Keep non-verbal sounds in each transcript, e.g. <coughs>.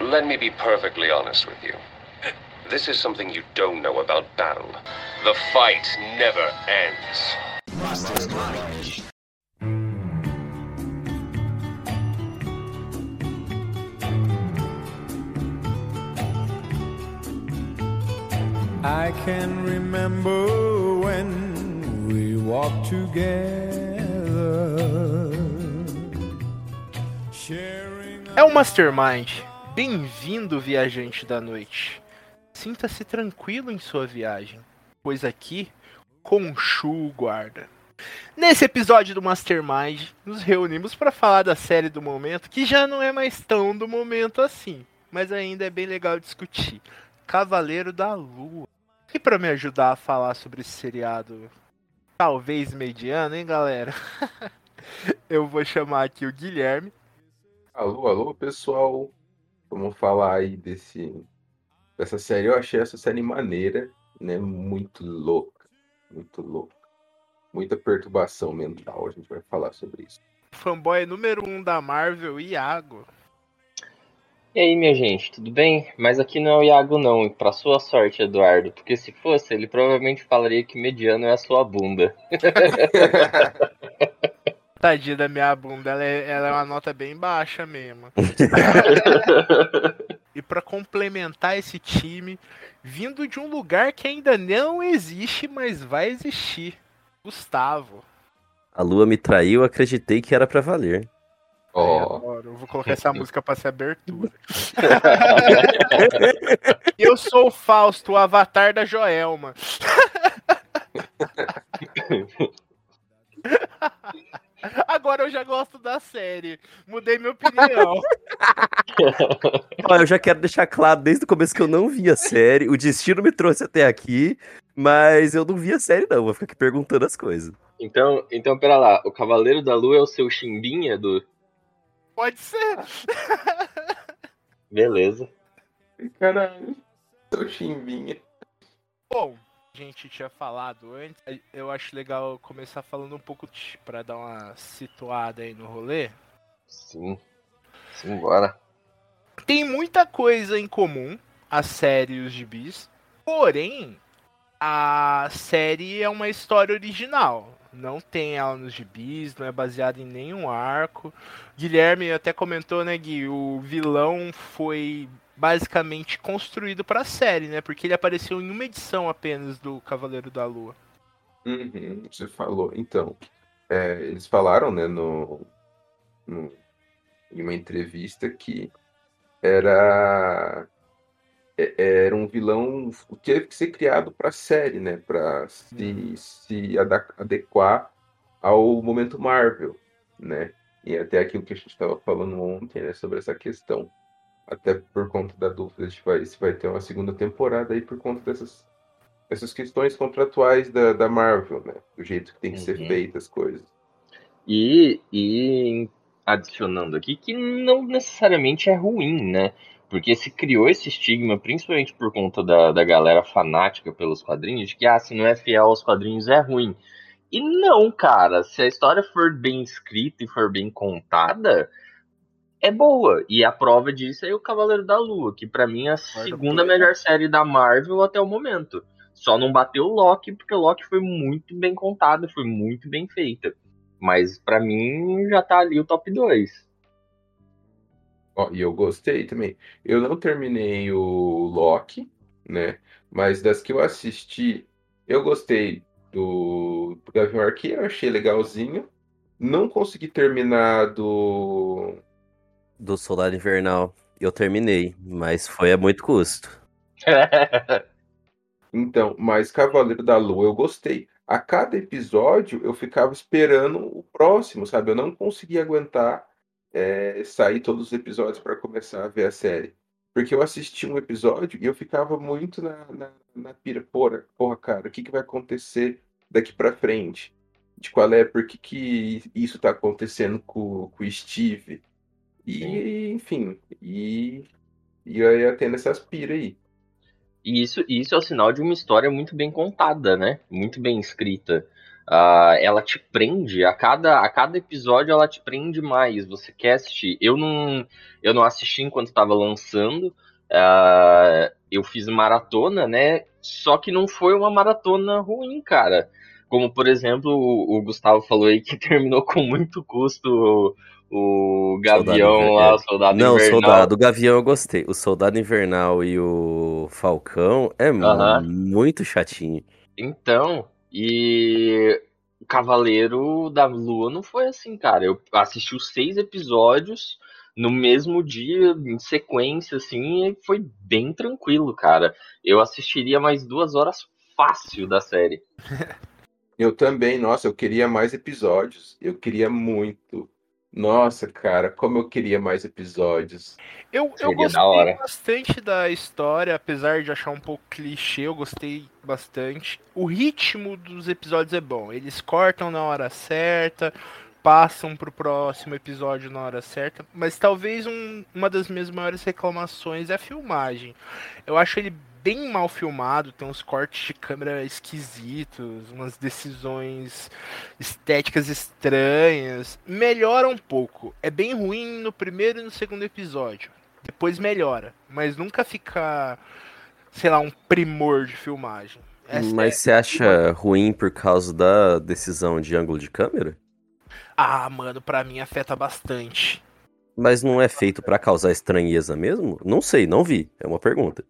Let me be perfectly honest with you. This is something you don't know about battle. The fight never ends. I can remember when we walked together, sharing. É o Mastermind. Bem-vindo, viajante da noite. Sinta-se tranquilo em sua viagem, pois aqui Conchu guarda. Nesse episódio do Mastermind, nos reunimos para falar da série do momento, que já não é mais tão do momento assim, mas ainda é bem legal discutir. Cavaleiro da Lua. E para me ajudar a falar sobre esse seriado, talvez mediano, hein, galera? <laughs> Eu vou chamar aqui o Guilherme. Alô, alô, pessoal. Vamos falar aí desse dessa série. Eu achei essa série maneira, né? Muito louca, muito louca. Muita perturbação mental. A gente vai falar sobre isso. Fanboy número 1 um da Marvel, Iago. E aí, minha gente, tudo bem? Mas aqui não é o Iago, não. Pra sua sorte, Eduardo. Porque se fosse, ele provavelmente falaria que mediano é a sua bunda. <laughs> Tadinha da minha bunda, ela é, ela é uma nota bem baixa mesmo. <laughs> e pra complementar esse time, vindo de um lugar que ainda não existe, mas vai existir. Gustavo. A lua me traiu, acreditei que era pra valer. Ó, Agora, eu vou colocar essa <laughs> música pra ser abertura. <laughs> eu sou o Fausto, o avatar da Joelma. Agora eu já gosto da série. Mudei minha opinião. <laughs> Ó, eu já quero deixar claro desde o começo que eu não vi a série. O destino me trouxe até aqui, mas eu não vi a série, não. Vou ficar aqui perguntando as coisas. Então, então, pera lá. O Cavaleiro da Lua é o seu chimbinha do. Pode ser. Beleza. caralho. Tô chimbinha. Bom, a gente tinha falado antes. Eu acho legal começar falando um pouco pra dar uma situada aí no rolê. Sim. Simbora. Tem muita coisa em comum a série e os gibis. Porém, a série é uma história original. Não tem ela nos gibis, não é baseada em nenhum arco. Guilherme até comentou, né, Gui? O vilão foi basicamente construído pra série, né? Porque ele apareceu em uma edição apenas do Cavaleiro da Lua. Uhum, você falou. Então, é, eles falaram, né, no, no- em uma entrevista que era é- era um vilão que teve que ser criado para a série, né, para se, se ada- adequar ao momento Marvel, né? E até aquilo que a gente estava falando ontem, né, sobre essa questão. Até por conta da dúvida de vai- se vai ter uma segunda temporada aí por conta dessas essas questões contratuais da, da Marvel, né? Do jeito que tem que ser Uhum. feitas as coisas. E, e adicionando aqui que não necessariamente é ruim, né? Porque se criou esse estigma, principalmente por conta da, da galera fanática pelos quadrinhos, de que ah, se não é fiel aos quadrinhos é ruim. E não, cara, se a história for bem escrita e for bem contada, é boa. E a prova disso é o Cavaleiro da Lua, que pra mim é a segunda melhor série da Marvel até o momento. Só não bateu o Loki, porque o Loki foi muito bem contada, foi muito bem feita. Mas pra mim já tá ali o top 2. Ó, e eu gostei também. Eu não terminei o Loki, né? Mas das que eu assisti, eu gostei do, do Gavião Arqueiro, eu achei legalzinho. Não consegui terminar do. Do Solar Invernal. Eu terminei, mas foi a muito custo. <laughs> Então, mas Cavaleiro da Lua eu gostei. A cada episódio eu ficava esperando o próximo, sabe? Eu não conseguia aguentar é, sair todos os episódios para começar a ver a série. Porque eu assisti um episódio e eu ficava muito na, na, na pira. Porra, porra, cara, o que, que vai acontecer daqui pra frente? De qual é, por que, que isso tá acontecendo com, com o Steve? E, enfim, e, e eu ia tendo essas aí. E isso, isso é o sinal de uma história muito bem contada, né? Muito bem escrita. Uh, ela te prende, a cada, a cada episódio ela te prende mais, você quer assistir. Eu não, eu não assisti enquanto estava lançando, uh, eu fiz maratona, né? Só que não foi uma maratona ruim, cara. Como, por exemplo, o, o Gustavo falou aí que <laughs> terminou com muito custo o Gavião lá, o Soldado Não, Invernal. Soldado, o Gavião eu gostei. O Soldado Invernal e o Falcão é muito chatinho. Então, e o Cavaleiro da Lua não foi assim, cara. Eu assisti os seis episódios no mesmo dia, em sequência, assim, e foi bem tranquilo, cara. Eu assistiria mais duas horas fácil da série. <laughs> Eu também, nossa, eu queria mais episódios. Eu queria muito. Nossa, cara, como eu queria mais episódios. Eu, eu gostei bastante da história, apesar de achar um pouco clichê, eu gostei bastante. O ritmo dos episódios é bom. Eles cortam na hora certa, passam pro próximo episódio na hora certa, mas talvez um, uma das minhas maiores reclamações é a filmagem. Eu acho ele bem mal filmado, tem uns cortes de câmera esquisitos, umas decisões estéticas estranhas. Melhora um pouco. É bem ruim no primeiro e no segundo episódio. Depois melhora, mas nunca fica, sei lá, um primor de filmagem. Essa mas é... você acha ruim por causa da decisão de ângulo de câmera? Ah, mano, pra mim afeta bastante. Mas não é feito para causar estranheza mesmo? Não sei, não vi. É uma pergunta.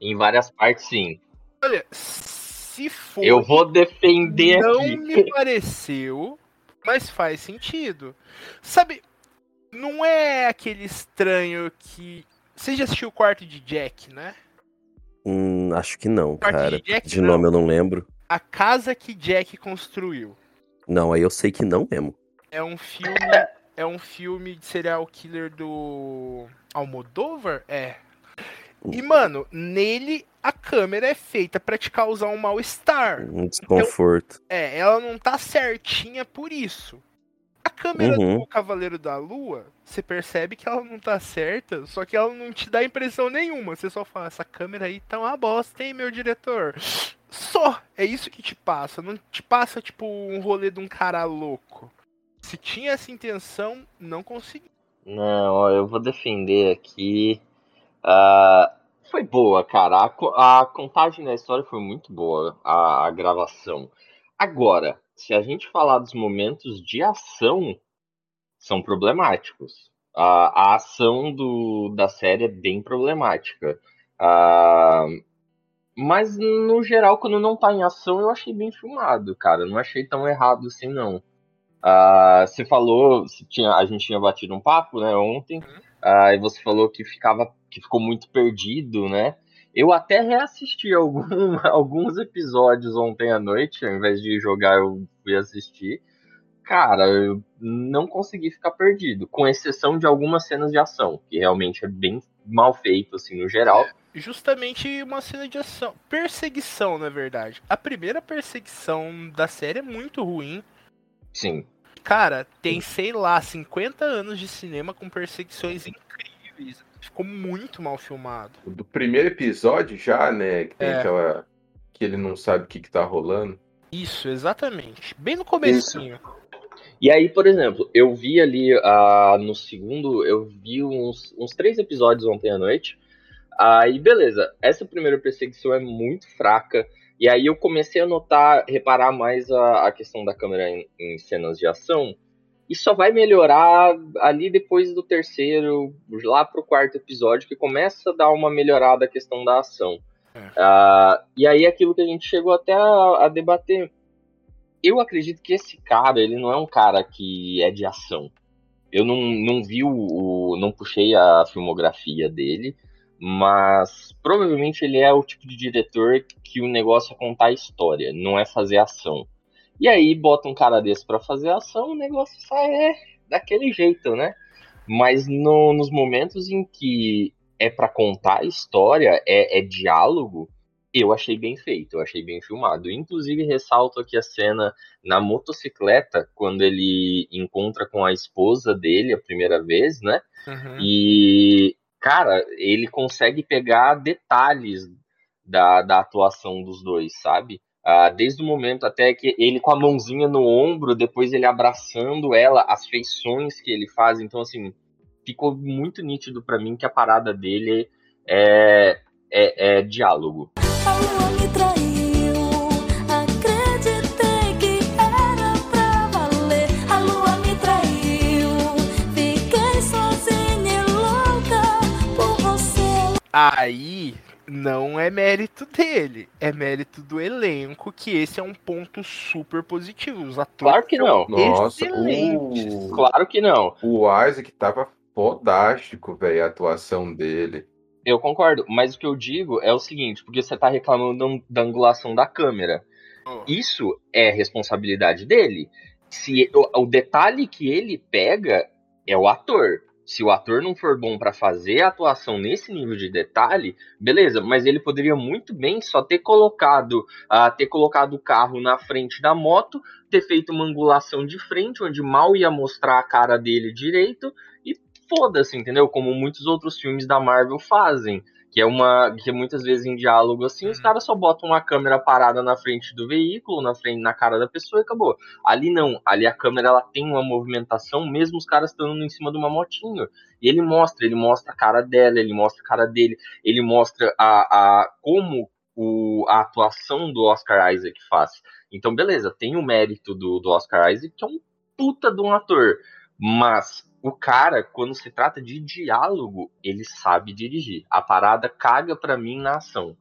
Em várias partes, sim. Olha, se for. Eu vou defender não aqui. Não me pareceu, mas faz sentido. Sabe, não é aquele estranho que. Você já assistiu o quarto de Jack, né? Hum, acho que não, cara. De, Jack, de nome não. eu não lembro. A casa que Jack construiu. Não, aí eu sei que não mesmo. É um filme. é um filme de serial killer do. Almodóvar? É. E, mano, nele a câmera é feita para te causar um mal-estar. Um desconforto. Então, é, ela não tá certinha por isso. A câmera uhum. do Cavaleiro da Lua, você percebe que ela não tá certa, só que ela não te dá impressão nenhuma. Você só fala, essa câmera aí tá uma bosta, hein, meu diretor? Só! É isso que te passa. Não te passa, tipo, um rolê de um cara louco. Se tinha essa intenção, não consegui. Não, ó, eu vou defender aqui Uh, foi boa, cara. A, a, contagem da história foi muito boa, a, a, gravação. Agora, se a gente falar dos momentos de ação, são problemáticos. A, a ação do, da série é bem problemática. Uh, mas, no geral, quando não tá em ação, eu achei bem filmado, cara. Não achei tão errado assim, não. Uh, você falou, tinha, a gente tinha batido um papo, né, ontem. Uh, e você falou que ficava que ficou muito perdido, né? Eu até reassisti algum, <laughs> alguns episódios ontem à noite, ao invés de jogar, eu fui assistir. Cara, eu não consegui ficar perdido, com exceção de algumas cenas de ação, que realmente é bem mal feito, assim, no geral. É, justamente uma cena de ação. Perseguição, na verdade. A primeira perseguição da série é muito ruim. Sim. Cara, tem, sei lá, 50 anos de cinema com perseguições incríveis. Ficou muito mal filmado. Do primeiro episódio já, né? Que tem é. aquela. Que ele não sabe o que, que tá rolando. Isso, exatamente. Bem no comecinho. Isso. E aí, por exemplo, eu vi ali uh, no segundo, eu vi uns, uns três episódios ontem à noite. Aí, beleza, essa primeira perseguição é muito fraca. E aí eu comecei a notar, reparar mais a, a questão da câmera em, em, cenas de ação. E só vai melhorar ali depois do terceiro, lá pro quarto episódio, que começa a dar uma melhorada a questão da ação. É. Uh, e aí aquilo que a gente chegou até a, a debater. Eu acredito que esse cara, ele não é um cara que é de ação. Eu não, não vi o, o não puxei a filmografia dele, mas provavelmente ele é o tipo de diretor que o negócio é contar a história, não é fazer ação. E aí bota um cara desse para fazer ação, o negócio sai é, daquele jeito, né? Mas no, nos momentos em que é para contar a história, é, é, diálogo, eu achei bem feito, eu achei bem filmado. Inclusive, ressalto aqui a cena na motocicleta, quando ele encontra com a esposa dele a primeira vez, né? Uhum. E cara, ele consegue pegar detalhes da, da atuação dos dois, sabe? Ah, desde o momento até que ele com a mãozinha no ombro, depois ele abraçando ela, as feições que ele faz. Então, assim, ficou muito nítido para mim que a parada dele é, é, é diálogo. Aí não é mérito dele, é mérito do elenco, que esse é um ponto super positivo. Os atores Claro que não. Nossa, excelentes. o, Claro que não. o Isaac tava fodástico, velho, a atuação dele. Eu concordo, mas o que eu digo é o seguinte, porque você tá reclamando da- da angulação da câmera. Oh. Isso é responsabilidade dele. Se o, o detalhe que ele pega é o ator. Se o ator não for bom pra fazer a atuação nesse nível de detalhe, beleza, mas ele poderia muito bem só ter colocado, ah, ter colocado o carro na frente da moto, ter feito uma angulação de frente, onde mal ia mostrar a cara dele direito, e foda-se, entendeu? Como muitos outros filmes da Marvel fazem. Que é uma. Que muitas vezes em diálogo assim, os caras só botam uma câmera parada na frente do veículo, na frente, na cara da pessoa e acabou. Ali não, ali a câmera ela tem uma movimentação, mesmo os caras estando em cima de uma motinho. E ele mostra, ele mostra a cara dela, ele mostra a cara dele, ele mostra a, a como o, a atuação do Oscar Isaac faz. Então, beleza, tem o mérito do, do Oscar Isaac, que é um puta de um ator. Mas o cara, quando se trata de diálogo, ele sabe dirigir. A parada caga pra mim na ação.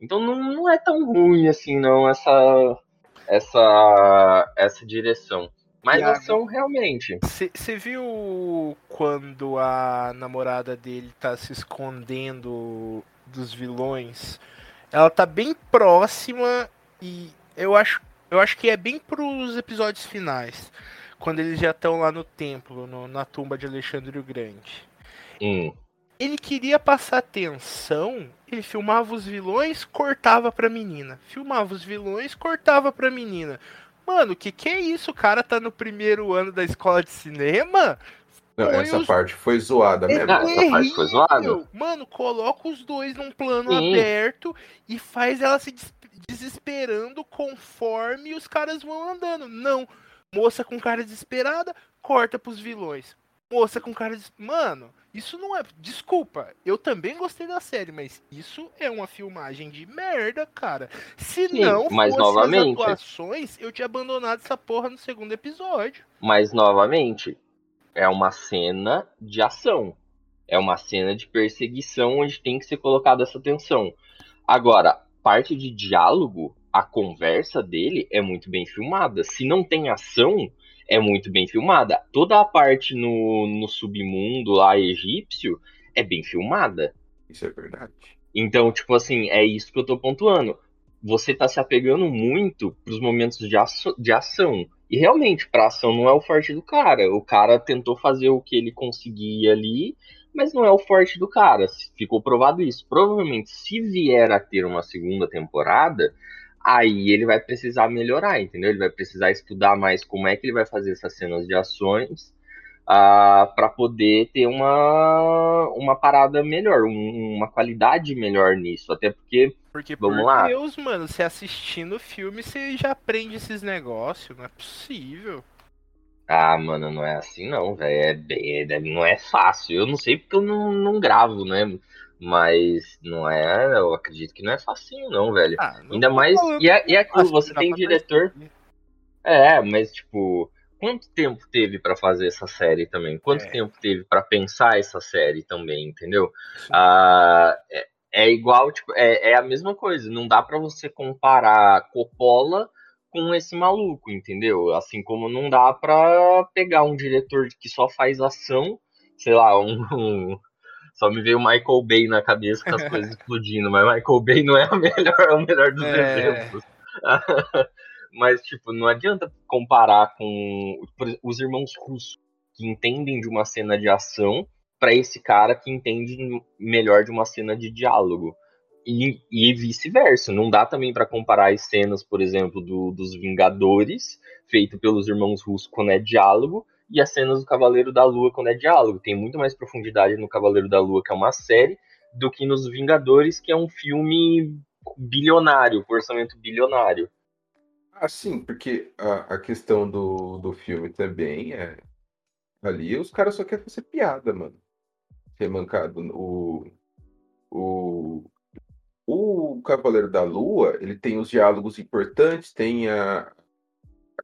Então não, não é tão ruim assim, não, essa essa essa direção. Mas a ação realmente. Você viu quando a namorada dele tá se escondendo dos vilões? Ela tá bem próxima e eu acho, eu acho que é bem pros episódios finais. Quando eles já estão lá no templo, no- na tumba de Alexandre o Grande. Hum. Ele queria passar atenção, ele filmava os vilões, cortava pra menina. Filmava os vilões, cortava pra menina. Mano, o que que é isso? O cara tá no primeiro ano da escola de cinema? Não, Põe essa os- parte foi zoada mesmo. Ah, essa parte foi zoada. Mano, coloca os dois num plano Sim. aberto e faz ela se des- desesperando conforme os caras vão andando. Não. Moça com cara desesperada, corta pros vilões. Moça com cara des... Mano, isso não é. Desculpa, eu também gostei da série, mas isso é uma filmagem de merda, cara. Se Sim, não mas fosse novamente- as atuações, eu tinha abandonado essa porra no segundo episódio. Mas novamente, é uma cena de ação. É uma cena de perseguição onde tem que ser colocada essa tensão. Agora, parte de diálogo, a conversa dele é muito bem filmada. Se não tem ação, é muito bem filmada. Toda a parte no, no submundo lá egípcio é bem filmada. Isso é verdade. Então, tipo assim, é isso que eu tô pontuando. Você tá se apegando muito pros momentos de, de ação. E realmente, pra ação não é o forte do cara. O cara tentou fazer o que ele conseguia ali, mas não é o forte do cara. Ficou provado isso. Provavelmente, se vier a ter uma segunda temporada, aí ele vai precisar melhorar, entendeu? Ele vai precisar estudar mais como é que ele vai fazer essas cenas de ações ah, para poder ter uma, uma parada melhor, um- uma qualidade melhor nisso. Até porque Porque, Vamos por lá. Deus, mano, você assistindo o filme, você já aprende esses negócios. Não é possível. Ah, mano, não é assim não, velho. É é- não é fácil. Eu não sei porque eu não, não gravo, né? Mas não é. Eu acredito que não é facinho, não, velho. Ah, não Ainda mais. E é, e é aquilo, você tem diretor. perceber. É, mas tipo. Quanto tempo teve pra fazer essa série também? Quanto É. tempo teve pra pensar essa série também, entendeu? Ah, é, é igual, tipo, é, é a mesma coisa. Não dá pra você comparar Coppola com esse maluco, entendeu? Assim como não dá pra pegar um diretor que só faz ação, sei lá, um, <laughs> um- só me veio o Michael Bay na cabeça com as <laughs> coisas explodindo, mas Michael Bay não é melhor, o melhor dos É. exemplos. <laughs> mas tipo, não adianta comparar com os irmãos russos que entendem de uma cena de ação pra esse cara que entende melhor de uma cena de diálogo. E, e vice-versa. Não dá também pra comparar as cenas, por exemplo, do- dos Vingadores, feito pelos irmãos russos quando é diálogo, e as cenas do Cavaleiro da Lua quando é diálogo. Tem muito mais profundidade no Cavaleiro da Lua, que é uma série, do que nos Vingadores, que é um filme bilionário, com orçamento bilionário. Ah, sim, porque a, a questão do, do filme também é. Ali os caras só querem fazer piada, mano. Remancado. O, o, o Cavaleiro da Lua, ele tem os diálogos importantes, tem a,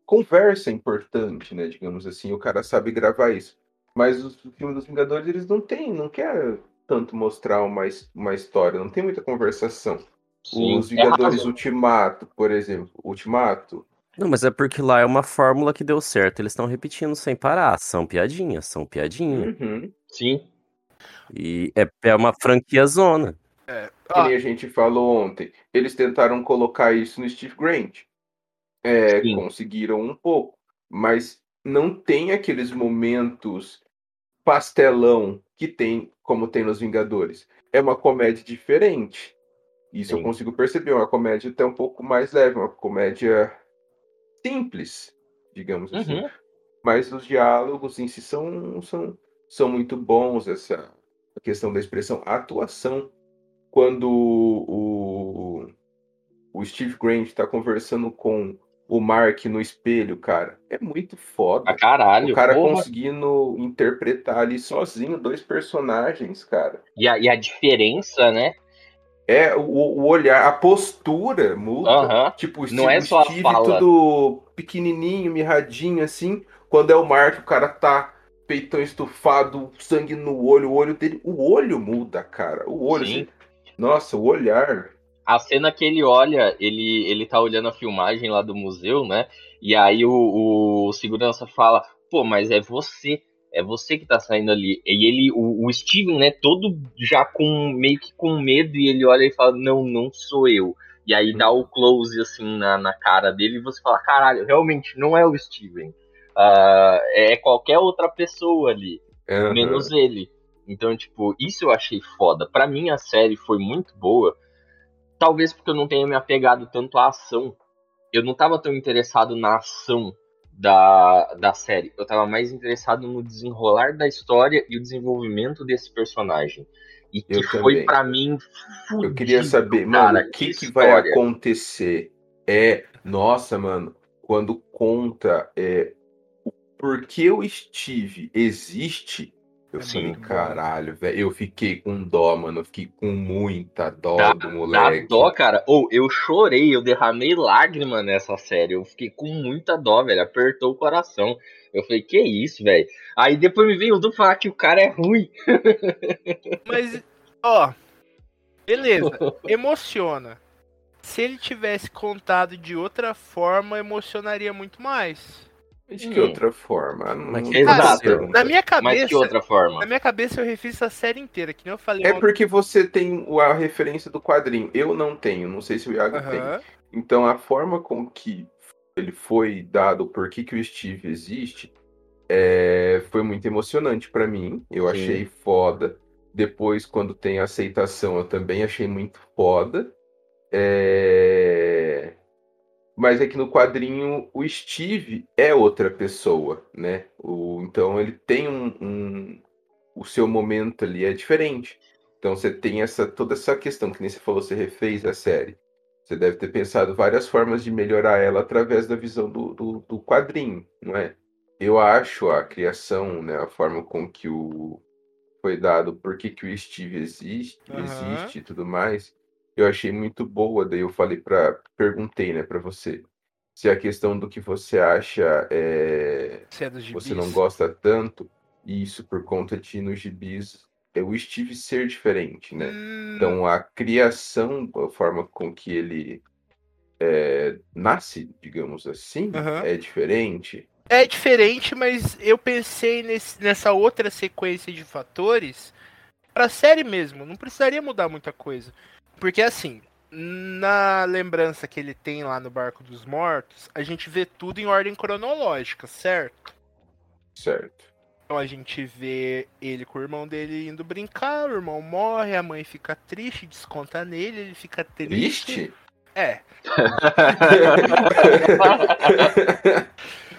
conversa importante, né? Digamos assim, o cara sabe gravar isso. Mas os filmes dos Vingadores, eles não têm, não quer tanto mostrar uma, uma história, não tem muita conversação. Sim, Os é Vingadores raso. Ultimato, por exemplo. Ultimato, Não, mas é porque lá é uma fórmula que deu certo. Eles estão repetindo sem parar. São piadinhas, são piadinhas. uhum. Sim. E é, é uma franquia zona. É. que Ah, nem a gente falou ontem, eles tentaram colocar isso no Steve Grant. É, conseguiram um pouco, mas não tem aqueles momentos pastelão que tem, como tem nos Vingadores. É uma comédia diferente. Isso eu Sim. consigo perceber, uma comédia até um pouco mais leve, uma comédia simples, digamos assim. Uhum. Mas os diálogos em si são, são, são muito bons, essa a questão da expressão, a atuação. Quando o, o Steve Grant está conversando com o Mark no espelho, cara, é muito foda. Pra caralho. o cara porra. conseguindo interpretar ali sozinho dois personagens, cara. E a, e a diferença, né? É, o, o olhar, a postura muda. Tipo, o Não é só a Steve fala. todo pequenininho, mirradinho, assim. Quando é o Mark, o cara tá peitão estufado, sangue no olho, o olho dele... O olho muda, cara. O olho, Sim. assim, Nossa, o olhar... A cena que ele olha, ele, ele tá olhando a filmagem lá do museu, né? E aí o, o segurança fala, pô, mas é você. É você que tá saindo ali. E ele, o, o Steven, né, todo já com meio que com medo, e ele olha e fala, não, não sou eu. E aí dá o close assim na, na cara dele e você fala, caralho, realmente não é o Steven. Ah, é qualquer outra pessoa ali Aham. menos ele. Então, tipo, isso eu achei foda. Pra mim, a série foi muito boa. Talvez porque eu não tenha me apegado tanto à ação. Eu não tava tão interessado na ação da, da série. Eu tava mais interessado no desenrolar da história e o desenvolvimento desse personagem. E que Eu foi, pra mim, fudido, Eu queria saber, cara, mano, o que, que vai história. acontecer? É, nossa, mano, quando conta é, o porquê o Steve existe, eu É falei, muito bom. caralho, velho, eu fiquei com dó, mano, eu fiquei com muita dó Dá- do Dá moleque. dó, cara. Ou eu chorei, eu derramei lágrima nessa série. Eu fiquei com muita dó, velho. Apertou o coração. Eu falei, que isso, velho. Aí depois me veio o Du falar que o cara é ruim. <laughs> Mas, ó, beleza, emociona. Se ele tivesse contado de outra forma, emocionaria muito mais. De que Hum. outra forma? Não- Mas Exato. Na minha Mas cabeça, que outra forma? na minha cabeça eu refiz essa série inteira, que nem eu falei É porque você tem a referência do quadrinho. Eu não tenho, não sei se o Iago tem. Então a forma com que ele foi dado, por que, que o Steve existe, é, foi muito emocionante pra mim. Eu Sim. achei foda. Depois, quando tem a aceitação, eu também achei muito foda. É, Mas é que no quadrinho o Steve é outra pessoa, né? O... Então ele tem um, um- O seu momento ali é diferente. Então você tem essa toda essa questão, que nem você falou, você refez a série. Você deve ter pensado várias formas de melhorar ela através da visão do, do, do quadrinho, não é? Eu acho a criação, né, a forma com que o foi dado, por que, que o Steve existe, Aham. existe e tudo mais, eu achei muito boa. Daí eu falei para, perguntei, né, para você, se a questão do que você acha é, Se é dos você não gosta tanto, e isso por conta de nos gibis é o Steve ser diferente, né? Hum, Então a criação, a forma com que ele é, nasce, digamos assim, Aham. é diferente. É diferente, mas eu pensei nesse- nessa outra sequência de fatores pra série mesmo. Não precisaria mudar muita coisa. Porque assim, na lembrança que ele tem lá no Barco dos Mortos, a gente vê tudo em ordem cronológica, certo? Certo. Então a gente vê ele com o irmão dele indo brincar, o irmão morre, a mãe fica triste, desconta nele, ele fica triste. Triste? É. <laughs> <laughs>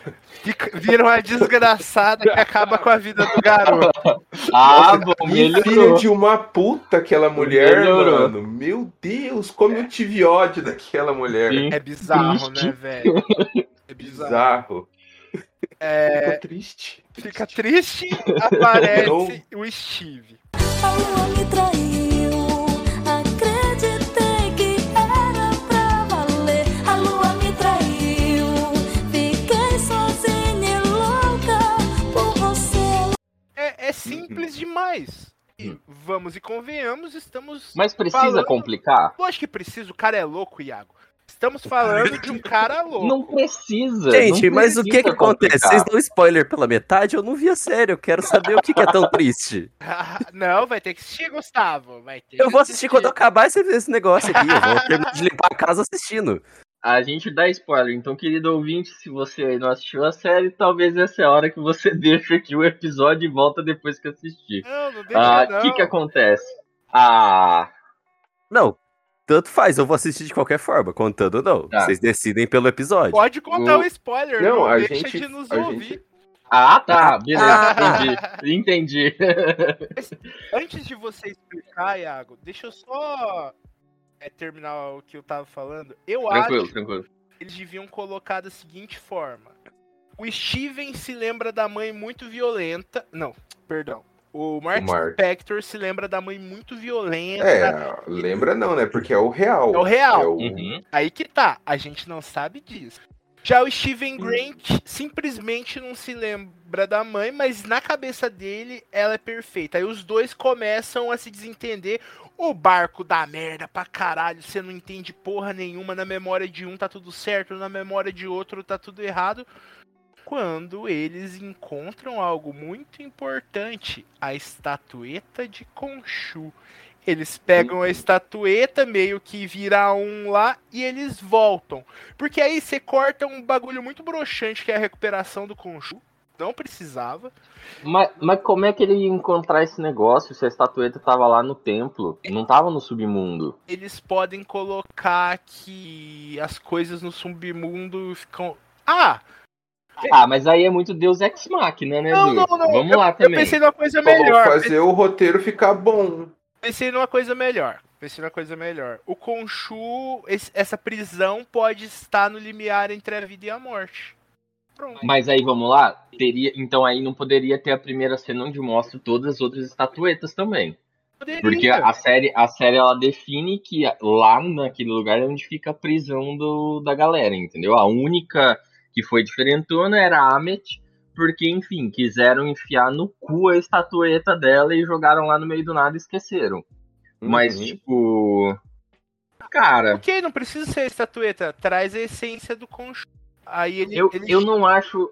Fica- Vira uma desgraçada que acaba com a vida do garoto. <laughs> Ah, bom, melhorou. de uma puta aquela mulher, Melhorou. mano. Meu Deus, como eu tive ódio daquela mulher. Sim. É bizarro, Triste. né, velho? É bizarro. Bizarro. É, Fica triste. fica triste, aparece Não. o Steve. A simples demais. E vamos e convenhamos, estamos. Mas precisa Falando- complicar? Lógico que precisa, o cara é louco, Iago. Estamos falando de um <laughs> cara louco. Não precisa. Gente, não mas o que que acontece? complicar. Vocês dão spoiler pela metade? Eu não vi a série, eu quero saber o que, que é tão triste. <laughs> não, vai ter que assistir, Gustavo. Vai ter Eu que vou assistir quando acabar esse, esse negócio aqui. Eu vou terminar de limpar a casa assistindo. A gente dá spoiler, então, querido ouvinte, se você aí não assistiu a série, talvez essa é a hora que você <laughs> deixa aqui o episódio e volta depois que assistir. Não, não deixa Ah, não. o que que acontece? Ah, Não, tanto faz, eu vou assistir de qualquer forma, contando ou não. Tá. Vocês decidem pelo episódio. Pode contar O- o spoiler, Não, não, a deixa gente- de nos a ouvir. gente- ah, tá, beleza, Ah. entendi. Entendi. Antes de você explicar, Iago, deixa eu só é, terminar o que eu tava falando. Eu tranquilo, acho tranquilo. que eles deviam colocar da seguinte forma. O Steven se lembra da mãe muito violenta. Não, perdão. O Mark, O Mark. Spector se lembra da mãe muito violenta. É, lembra não, né? Porque é o real. É o real. É o- Uhum. Aí que tá, a gente não sabe disso. Já o Steven Grant simplesmente não se lembra da mãe, mas na cabeça dele ela é perfeita. Aí os dois começam a se desentender. O barco dá merda pra caralho, você não entende porra nenhuma. Na memória de um tá tudo certo, na memória de outro tá tudo errado. Quando eles encontram algo muito importante, a estatueta de Khonshu. Eles pegam a estatueta, meio que vira um lá, e eles voltam. Porque aí você corta um bagulho muito broxante, que é a recuperação do Khonshu. Não precisava. Mas, mas como é que ele ia encontrar esse negócio se a estatueta tava lá no templo? Não tava no submundo. Eles podem colocar que as coisas no submundo ficam. Ah! Ah, mas aí é muito Deus Ex Machina, né, Não, não, não. Vamos eu, lá eu também. pensei numa coisa melhor. fazer o roteiro ficar bom. Pensei numa coisa melhor. Pensei numa coisa melhor. O esse- essa prisão pode estar no limiar entre a vida e a morte. Mas aí vamos lá, teria, então aí não poderia ter a primeira cena onde mostra todas as outras estatuetas também, Poderia. porque a série, a série ela define que lá naquele lugar é onde fica a prisão do, da galera, entendeu? A única que foi diferentona era a Amet, porque enfim quiseram enfiar no cu a estatueta dela e jogaram lá no meio do nada e esqueceram. Mas Uhum. tipo, cara, Ok, não precisa ser a estatueta. Traz a essência do Khonshu. Aí ele, Eu, ele eu não acho.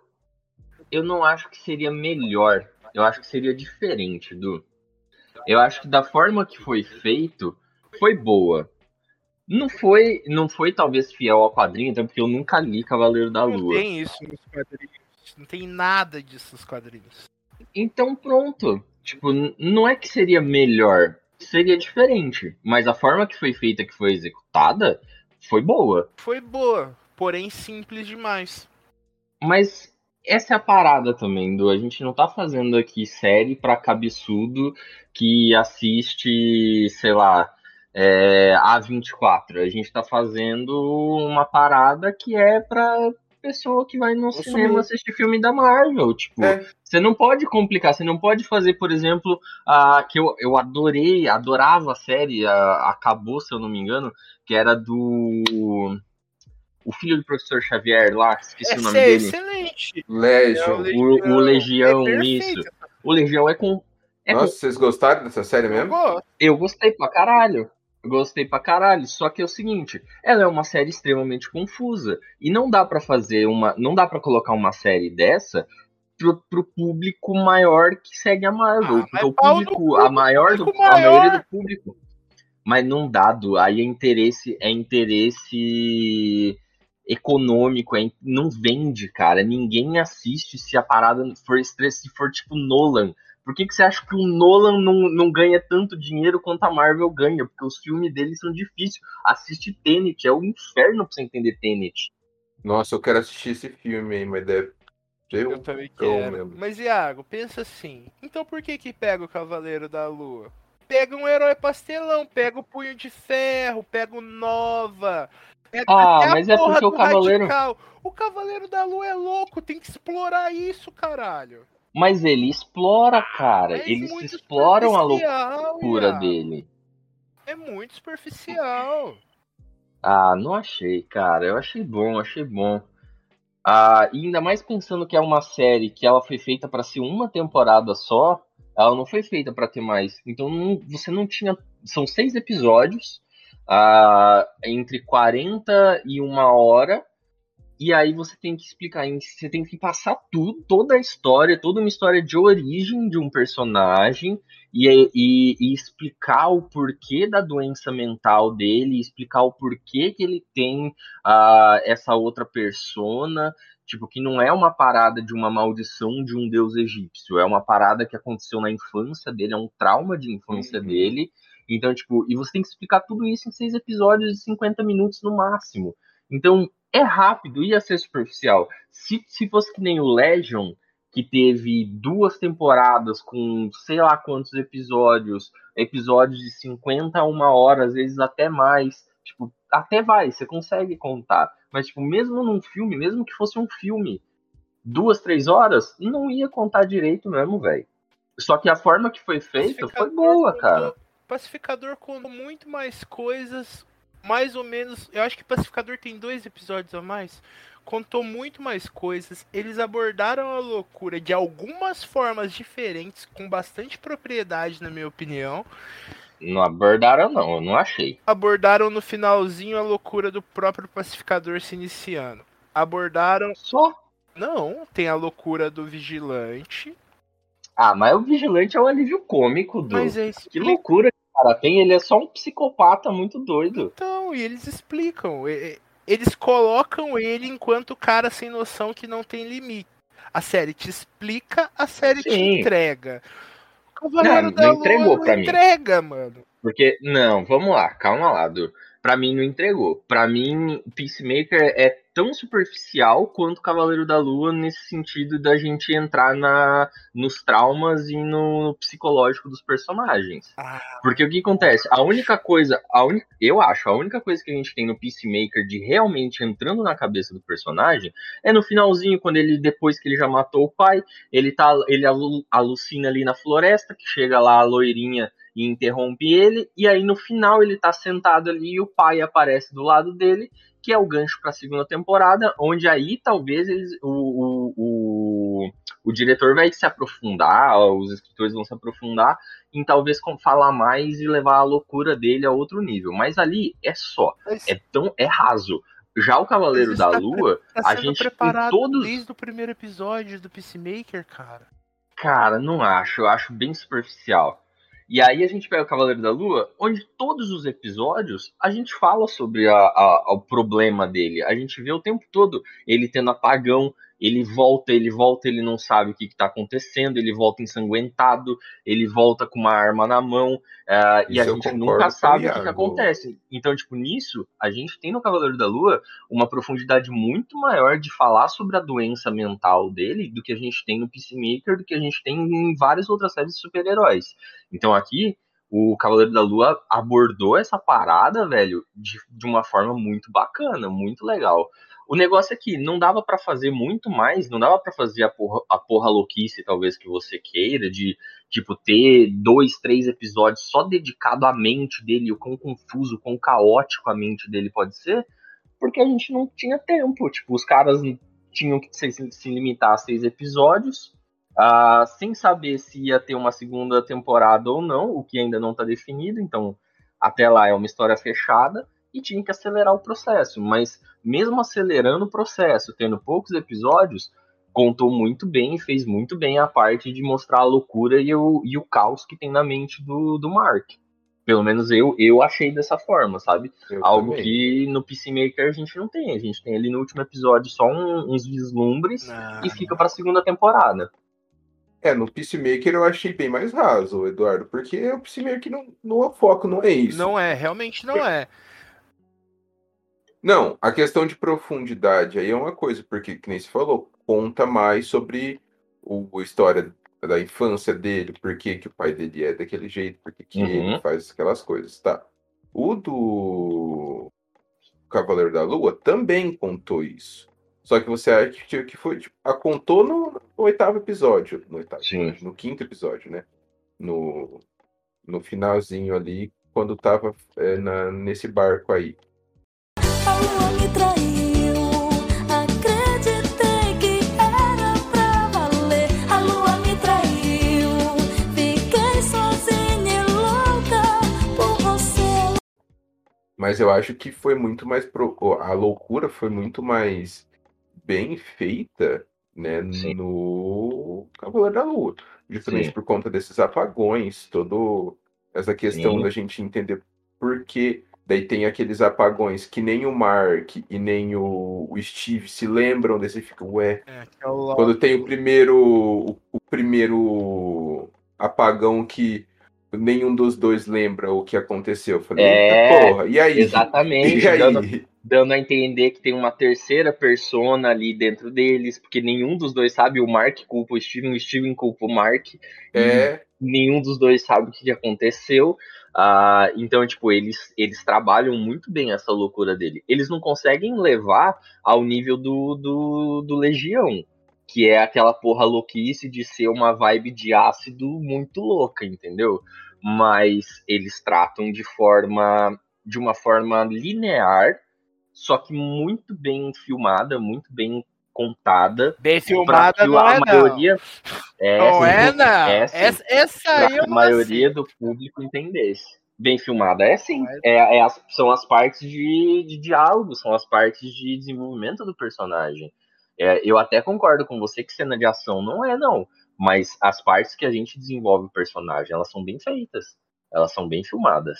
Eu não acho que seria melhor. Eu acho que seria diferente do. Eu acho que da forma que foi feito, foi boa. Não foi, não foi talvez fiel ao quadrinho, até porque eu nunca li Cavaleiro da não Lua. tem isso nos quadrinhos. Não tem nada disso nos quadrinhos. Então pronto. Tipo, não é que seria melhor, seria diferente. Mas a forma que foi feita, que foi executada, foi boa. Foi boa, porém simples demais. Mas essa é a parada também, do a gente não tá fazendo aqui série pra cabeçudo que assiste, sei lá, é, A24. A gente tá fazendo uma parada que é pra pessoa que vai no cinema assistir filme da Marvel. Tipo, É. você não pode complicar, você não pode fazer, por exemplo, a que eu, eu adorei, adorava a série, a- acabou, se eu não me engano, que era do. O filho do professor Xavier lá, esqueci o Essa nome é dele. excelente. Legion. É O, o Legião, É isso. O Legião é com. É com Nossa, vocês gostaram dessa série mesmo? eu gostei pra caralho. Gostei pra caralho. Só que é o seguinte, ela é uma série extremamente confusa. E não dá pra fazer uma. Não dá pra colocar uma série dessa pro, pro público maior que segue a Marvel. Ah, o público, a maior do, público a maior. maioria do público. Mas não dado. Aí é interesse, é interesse econômico, é, não vende, cara. Ninguém assiste se a parada for estresse, se for tipo Nolan. Por que, que você acha que o Nolan não, não ganha tanto dinheiro quanto a Marvel ganha? Porque os filmes dele são difíceis. Assiste Tenet, é um inferno pra você entender Tenet. Nossa, eu quero assistir esse filme aí, mas deve Eu, Eu também quero. mesmo. Mas, Iago, pensa assim. Então por que que pega o Cavaleiro da Lua? Pega um herói pastelão, pega o Punho de Ferro, pega o Nova. Pega Ah, mas é porque o Cavaleiro- Radical. O Cavaleiro da Lua é louco, tem que explorar isso, caralho. Mas ele explora, cara. Mas Eles exploram a loucura dele. É muito superficial. Ah, não achei, cara. Eu achei bom, achei bom. Ah, e ainda mais pensando que é uma série que ela foi feita pra ser uma temporada só, ela não foi feita pra ter mais. Então não- você não tinha. São seis episódios, ah, entre 40 e uma hora. E aí você tem que explicar, você tem que passar tudo, toda a história, toda uma história de origem de um personagem e, e- e explicar o porquê da doença mental dele, explicar o porquê que ele tem ah, essa outra persona, tipo, que não é uma parada de uma maldição de um deus egípcio, é uma parada que aconteceu na infância dele, é um trauma de infância Uhum. dele. Então, tipo, e você tem que explicar tudo isso em seis episódios de 50 minutos no máximo. Então, é rápido, ia ser superficial. Se, se fosse que nem o Legion, que teve duas temporadas com sei lá quantos episódios, episódios de 50 a uma hora, às vezes até mais. Tipo, até vai, você consegue contar. Mas, tipo, mesmo num filme, mesmo que fosse um filme, duas, três horas, não ia contar direito mesmo, velho. Só que a forma que foi feita foi boa, cara. Pacificador contou muito mais coisas, mais ou menos. Eu acho que Pacificador tem dois episódios a mais. Contou muito mais coisas. Eles abordaram a loucura de algumas formas diferentes, com bastante propriedade, na minha opinião. Não abordaram, não, eu não achei. Abordaram no finalzinho a loucura do próprio Pacificador se iniciando. Abordaram. Só. Não, tem a loucura do Vigilante. Ah, mas o Vigilante é um alívio cômico, do. Mas é Que loucura que o cara tem, ele é só um psicopata muito doido. Então, e eles explicam. Eles colocam ele enquanto cara sem noção que não tem limite. A série te explica, a série te Sim. entrega. Cavaleiro Não, da não Lua entregou não pra mim. entrega, mano. Porque, não, vamos lá, calma lá, Du. Pra mim não entregou. Pra mim, Peacemaker é tão superficial quanto Cavaleiro da Lua nesse sentido da gente entrar na, nos traumas e no psicológico dos personagens. Ah. Porque o que acontece? A única coisa, a uni- eu acho, a única coisa que a gente tem no Peacemaker de realmente entrando na cabeça do personagem é no finalzinho, quando ele, depois que ele já matou o pai, ele tá, ele alu- alucina ali na floresta, que chega lá a loirinha e interrompe ele, e aí no final ele tá sentado ali e o pai aparece do lado dele, que é o gancho pra segunda temporada, onde aí talvez eles, o, o, o, o diretor vai se aprofundar, os escritores vão se aprofundar em talvez falar mais e levar a loucura dele a outro nível. Mas ali é só, é tão é raso. Já o Cavaleiro da está Lua, tá a gente preparado todos, desde o primeiro episódio do Peacemaker, cara. cara, não acho, eu acho bem superficial. E aí a gente pega o Cavaleiro da Lua, onde todos os episódios a gente fala sobre a, a- o problema dele. A gente vê o tempo todo ele tendo apagão, ele volta, ele volta, ele não sabe o que, está acontecendo, ele volta ensanguentado, ele volta com uma arma na mão, ah, e a gente nunca sabe o que, que acontece. Então, tipo, nisso, a gente tem no Cavaleiro da Lua uma profundidade muito maior de falar sobre a doença mental dele do que a gente tem no Peacemaker, do que a gente tem em várias outras séries de super-heróis. Então aqui, o Cavaleiro da Lua abordou essa parada, velho, de, de uma forma muito bacana, muito legal. O negócio é que não dava pra fazer muito mais, não dava pra fazer a porra, a porra louquice, talvez, que você queira, de, tipo, ter dois, três episódios só dedicado à mente dele, o quão confuso, o quão caótico a mente dele pode ser, porque a gente não tinha tempo. Tipo, os caras tinham que se, se limitar a seis episódios, ah, sem saber se ia ter uma segunda temporada ou não, o que ainda não está definido, então até lá é uma história fechada e tinha que acelerar o processo. Mas mesmo acelerando o processo, tendo poucos episódios, contou muito bem e fez muito bem a parte de mostrar a loucura e o, e o caos que tem na mente do, do Mark. Pelo menos eu, eu achei dessa forma, sabe? Eu Algo também. que no Peacemaker a gente não tem. A gente tem ali no último episódio só um- uns vislumbres Ah, e fica pra segunda temporada. É, no Peacemaker eu achei bem mais raso, Eduardo, porque o Peacemaker não, não o foco não é isso. Não é, realmente não é. Não, a questão de profundidade aí é uma coisa, porque, que nem se falou, conta mais sobre o, a história da infância dele, por que, que o pai dele é daquele jeito, por que, que ele Uhum. faz aquelas coisas, tá? O do Cavaleiro da Lua também contou isso. Só que você acha que foi, tipo, a contou no, no oitavo episódio, no oitavo Sim. no quinto episódio, né? No, no finalzinho ali, quando tava é, na, nesse barco aí. A lua me traiu. Acreditei que era pra valer. A lua me traiu. Fiquei sozinha e louca por você. Mas eu acho que foi muito mais. Pro... A loucura foi muito mais bem feita, né? Sim. No Cavaleiro da Lua. Justamente Sim. por conta desses apagões, todo essa questão Sim. da gente entender por que. Daí tem aqueles apagões que nem o Mark e nem o, o Steve se lembram desse. Fica, ué. É, é o Quando tem o primeiro. O, o primeiro apagão que nenhum dos dois lembra o que aconteceu. Eu falei, É, eita porra, e aí? Exatamente. <laughs> E aí? Dando, dando a entender que tem uma terceira persona ali dentro deles, porque nenhum dos dois sabe, o Mark culpa o Steven, o Steven culpa o Mark, É, nenhum dos dois sabe o que que aconteceu. Ah, então, tipo, eles, eles trabalham muito bem essa loucura dele. Eles não conseguem levar ao nível do, do, do Legião, que é aquela porra louquice de ser uma vibe de ácido muito louca, entendeu? Mas eles tratam de forma de uma forma linear, só que muito bem filmada, muito bem contada. Bem filmada não a é não. maioria é, Não é não. é essa, essa aí a não maioria aceito. do público entendesse. Bem filmada é sim. Não é- É, é as- são as partes de, de diálogo, são as partes de desenvolvimento do personagem. É, eu até concordo com você que cena de ação não é, não. Mas as partes que a gente desenvolve o personagem, elas são bem feitas. Elas são bem filmadas.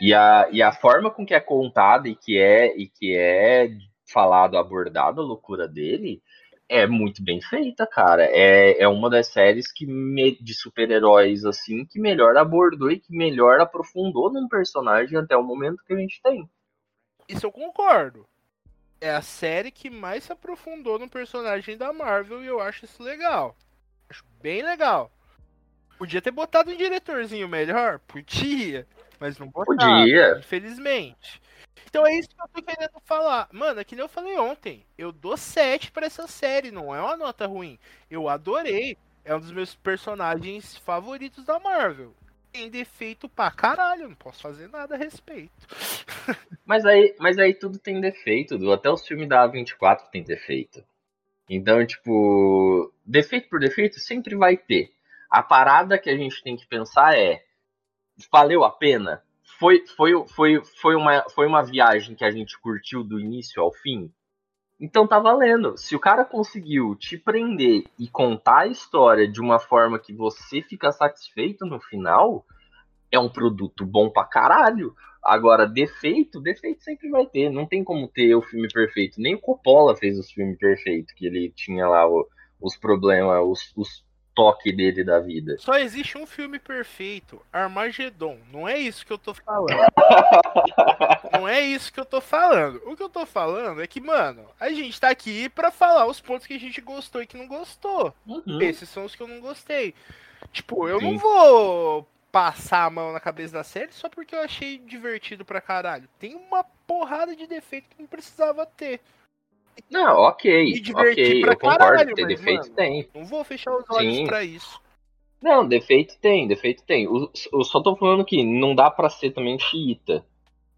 E a, e a forma com que é contada e que é, e que é falado, abordado a loucura dele, é muito bem feita, cara. É, é uma das séries que me- de super-heróis assim que melhor abordou e que melhor aprofundou num personagem até o momento que a gente tem. Isso eu concordo. É a série que mais se aprofundou no personagem da Marvel e eu acho isso legal. Acho bem legal. Podia ter botado um diretorzinho melhor? Podia. Mas não botaram, Podia. infelizmente. Então é isso que eu tô querendo falar. Mano, é que nem eu falei ontem. Eu dou 7 pra essa série, não é uma nota ruim. Eu adorei. É um dos meus personagens favoritos da Marvel. Tem defeito pra caralho, não posso fazer nada a respeito. <laughs> Mas aí, mas aí tudo tem defeito, Du. até os filmes da A24 tem defeito. Então, tipo, defeito por defeito sempre vai ter. A parada que a gente tem que pensar é: valeu a pena? Foi, foi, foi, foi, uma, foi uma viagem que a gente curtiu do início ao fim? Então tá valendo. Se o cara conseguiu te prender e contar a história de uma forma que você fica satisfeito no final, é um produto bom pra caralho. Agora, defeito, defeito sempre vai ter. Não tem como ter o filme perfeito. Nem o Coppola fez os filmes perfeitos, que ele tinha lá o- os problemas, os, os toques dele da vida. Só existe um filme perfeito, Armagedon. Não é isso que eu tô falando. <laughs> Não é isso que eu tô falando. O que eu tô falando é que, mano, a gente tá aqui pra falar os pontos que a gente gostou e que não gostou. Uhum. Esses são os que eu não gostei. Tipo, eu não Sim. vou passar a mão na cabeça da série só porque eu achei divertido pra caralho. Tem uma porrada de defeito que não precisava ter. Não, ok, Me diverti ok, pra eu concordo, caralho, ter mas, defeito mano, tem. Não vou fechar os olhos Sim. pra isso. Não, defeito tem, defeito tem. O- Eu só tô falando que não dá pra ser também xiita,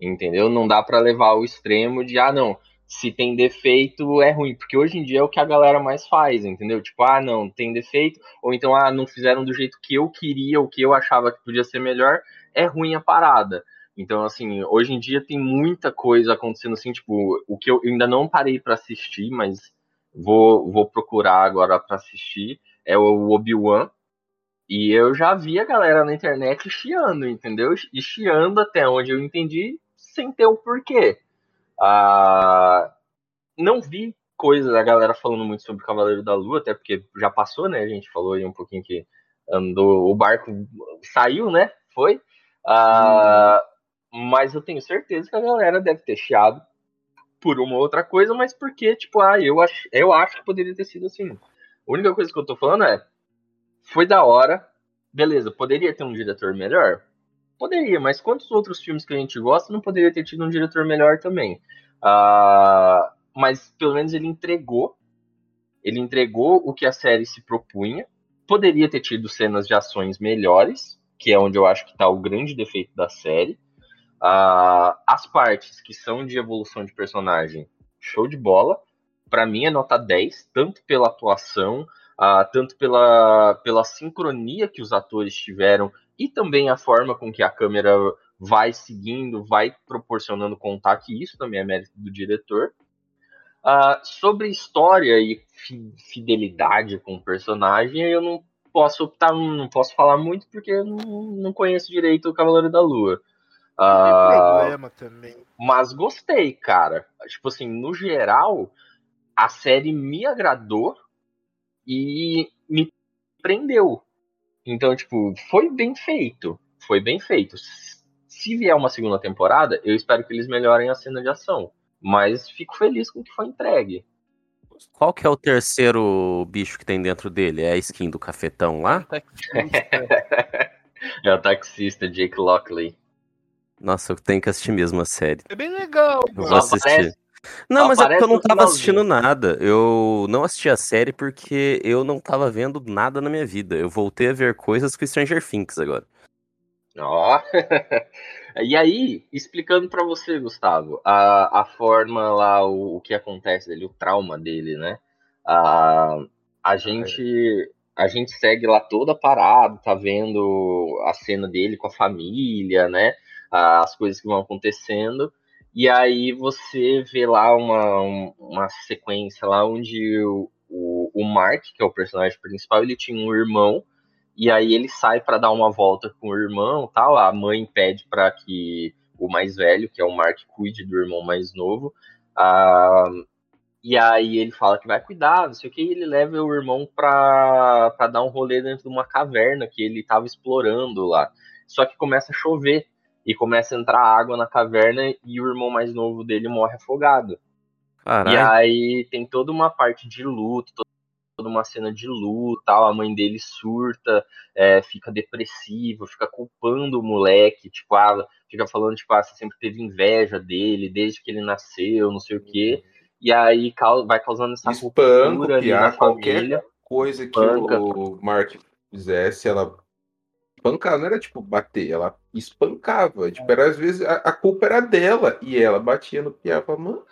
entendeu? Não dá pra levar ao extremo de, ah, não, se tem defeito é ruim, porque hoje em dia é o que a galera mais faz, entendeu? Tipo, ah, não, tem defeito, ou então, ah, não fizeram do jeito que eu queria, o que eu achava que podia ser melhor, é ruim a parada. Então, assim, hoje em dia tem muita coisa acontecendo assim, tipo, o que eu ainda não parei pra assistir, mas vou, vou procurar agora pra assistir, é o Obi-Wan. E eu já vi a galera na internet chiando, entendeu? E chiando até onde eu entendi, sem ter o porquê. Ah, não vi coisa da galera falando muito sobre Cavaleiro da Lua, até porque já passou, né? A gente falou aí um pouquinho que andou, o barco saiu, né? Foi. Ah, Mas eu tenho certeza que a galera deve ter chiado. por uma outra coisa, mas porque, tipo, ah, eu acho, eu acho que poderia ter sido assim. A única coisa que eu tô falando é, foi da hora, beleza, poderia ter um diretor melhor? Poderia, mas quantos outros filmes que a gente gosta não poderia ter tido um diretor melhor também? Ah, mas pelo menos ele entregou, ele entregou o que a série se propunha, poderia ter tido cenas de ações melhores, que é onde eu acho que está o grande defeito da série. Ah, as partes que são de evolução de personagem, show de bola. Pra mim é nota 10, tanto pela atuação, ah, tanto pela, pela sincronia que os atores tiveram e também a forma com que a câmera vai seguindo, vai proporcionando contato, e isso também é mérito do diretor. Ah, sobre história e fi- fidelidade com o personagem, eu não posso optar, não posso falar muito porque eu não, não conheço direito o Cavaleiro da Lua. Não tem problema também. mas gostei, cara. Tipo assim, no geral, a série me agradou e me prendeu. Então, tipo, foi bem feito. Foi bem feito. Se vier uma segunda temporada, eu espero que eles melhorem a cena de ação. Mas fico feliz com o que foi entregue. Qual que é o terceiro bicho que tem dentro dele? É a skin do cafetão lá? Taxista. <laughs> É o taxista Jake Lockley. Nossa, eu tenho que assistir mesmo a série. É bem legal, Eu vou assistir. aparece- Não, mas é porque eu não tava assistindo nada. Eu não assisti a série porque eu não tava vendo nada na minha vida. Eu voltei a ver coisas com Stranger Things agora. Ó. <laughs> e aí, explicando pra você, Gustavo, a, a forma lá, o, o que acontece dele, o trauma dele, né? A, a gente a gente segue lá toda parado, tá vendo a cena dele com a família, né? As coisas que vão acontecendo. E aí você vê lá uma, um- uma sequência lá onde o, o, Mark, que é o personagem principal, ele tinha um irmão e aí ele sai para dar uma volta com o irmão, tal. A mãe pede para que o mais velho, que é o Mark, cuide do irmão mais novo. Ah, e aí ele fala que vai cuidar, não sei o que, e ele leva o irmão pra, pra dar um rolê dentro de uma caverna que ele tava explorando lá. Só que começa a chover e começa a entrar água na caverna e o irmão mais novo dele morre afogado. E Caralho. aí tem toda uma parte de luto, to- toda uma cena de luto, tal. A mãe dele surta, é, fica depressiva, fica culpando o moleque, tipo, ah, fica falando, tipo, ah, você sempre teve inveja dele desde que ele nasceu, não sei o quê. E aí vai causando essa Espanco, na piar, qualquer família. coisa que o Mark fizesse, ela espancava, não era tipo bater, ela espancava. Tipo, era, às vezes a, a culpa era dela e ela batia no piá. Falava, mano,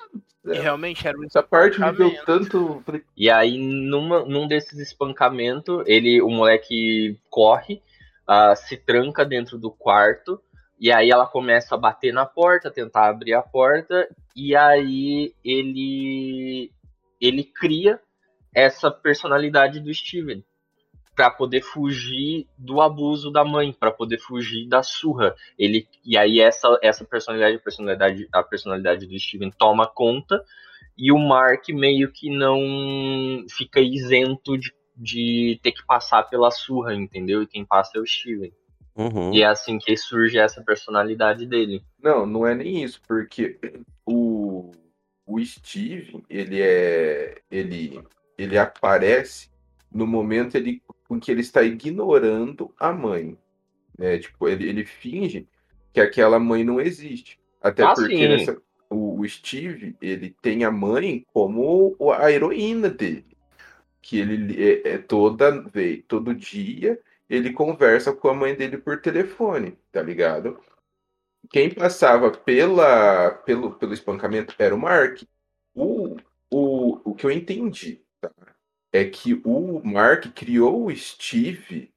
E realmente era um essa parte me deu tanto. E aí, numa, num desses espancamentos, ele, o moleque corre, ah, se tranca dentro do quarto, e aí ela começa a bater na porta, tentar abrir a porta, e aí ele, ele cria essa personalidade do Steven para poder fugir do abuso da mãe, para poder fugir da surra. Ele e aí essa essa personalidade, a personalidade, a personalidade do Steven toma conta e o Mark meio que não fica isento de, de ter que passar pela surra, entendeu? E quem passa é o Steven. Uhum. E é assim que surge essa personalidade dele. Não, não é nem isso, porque o, o Steve, ele é. Ele, ele aparece no momento ele, em que ele está ignorando a mãe. Né? Tipo, ele, ele finge que aquela mãe não existe. Até Ah, porque nessa- o, o Steve, ele tem a mãe como a heroína dele. Que ele é, é toda vez, todo dia, ele conversa com a mãe dele por telefone, tá ligado? quem passava pela, pelo, pelo espancamento era o Mark. O, o, o que eu entendi? É que o Mark criou o Steve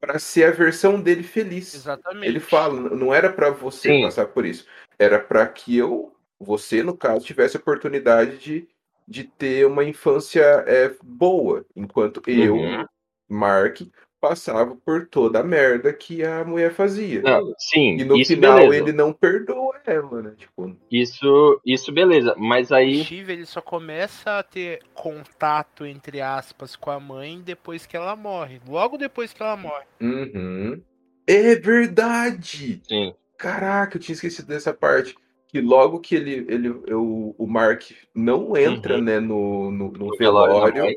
para ser a versão dele feliz. Exatamente. Ele fala, "N- não era para você Sim. passar por isso, era para que eu, você no caso, tivesse a oportunidade de, de ter uma infância é, boa, enquanto eu, Uhum. Mark, passava por toda a merda que a mulher fazia. Não, sim, E no isso final beleza. ele não perdoa ela, né? Tipo, Isso, isso beleza. Mas O aí. Steve ele só começa a ter contato, entre aspas, com a mãe depois que ela morre. Logo depois que ela morre. uhum. É verdade! Sim. Caraca, eu tinha esquecido dessa parte. Que logo que ele, ele o, o Mark não entra Uhum. né, no, no, no No velório velório.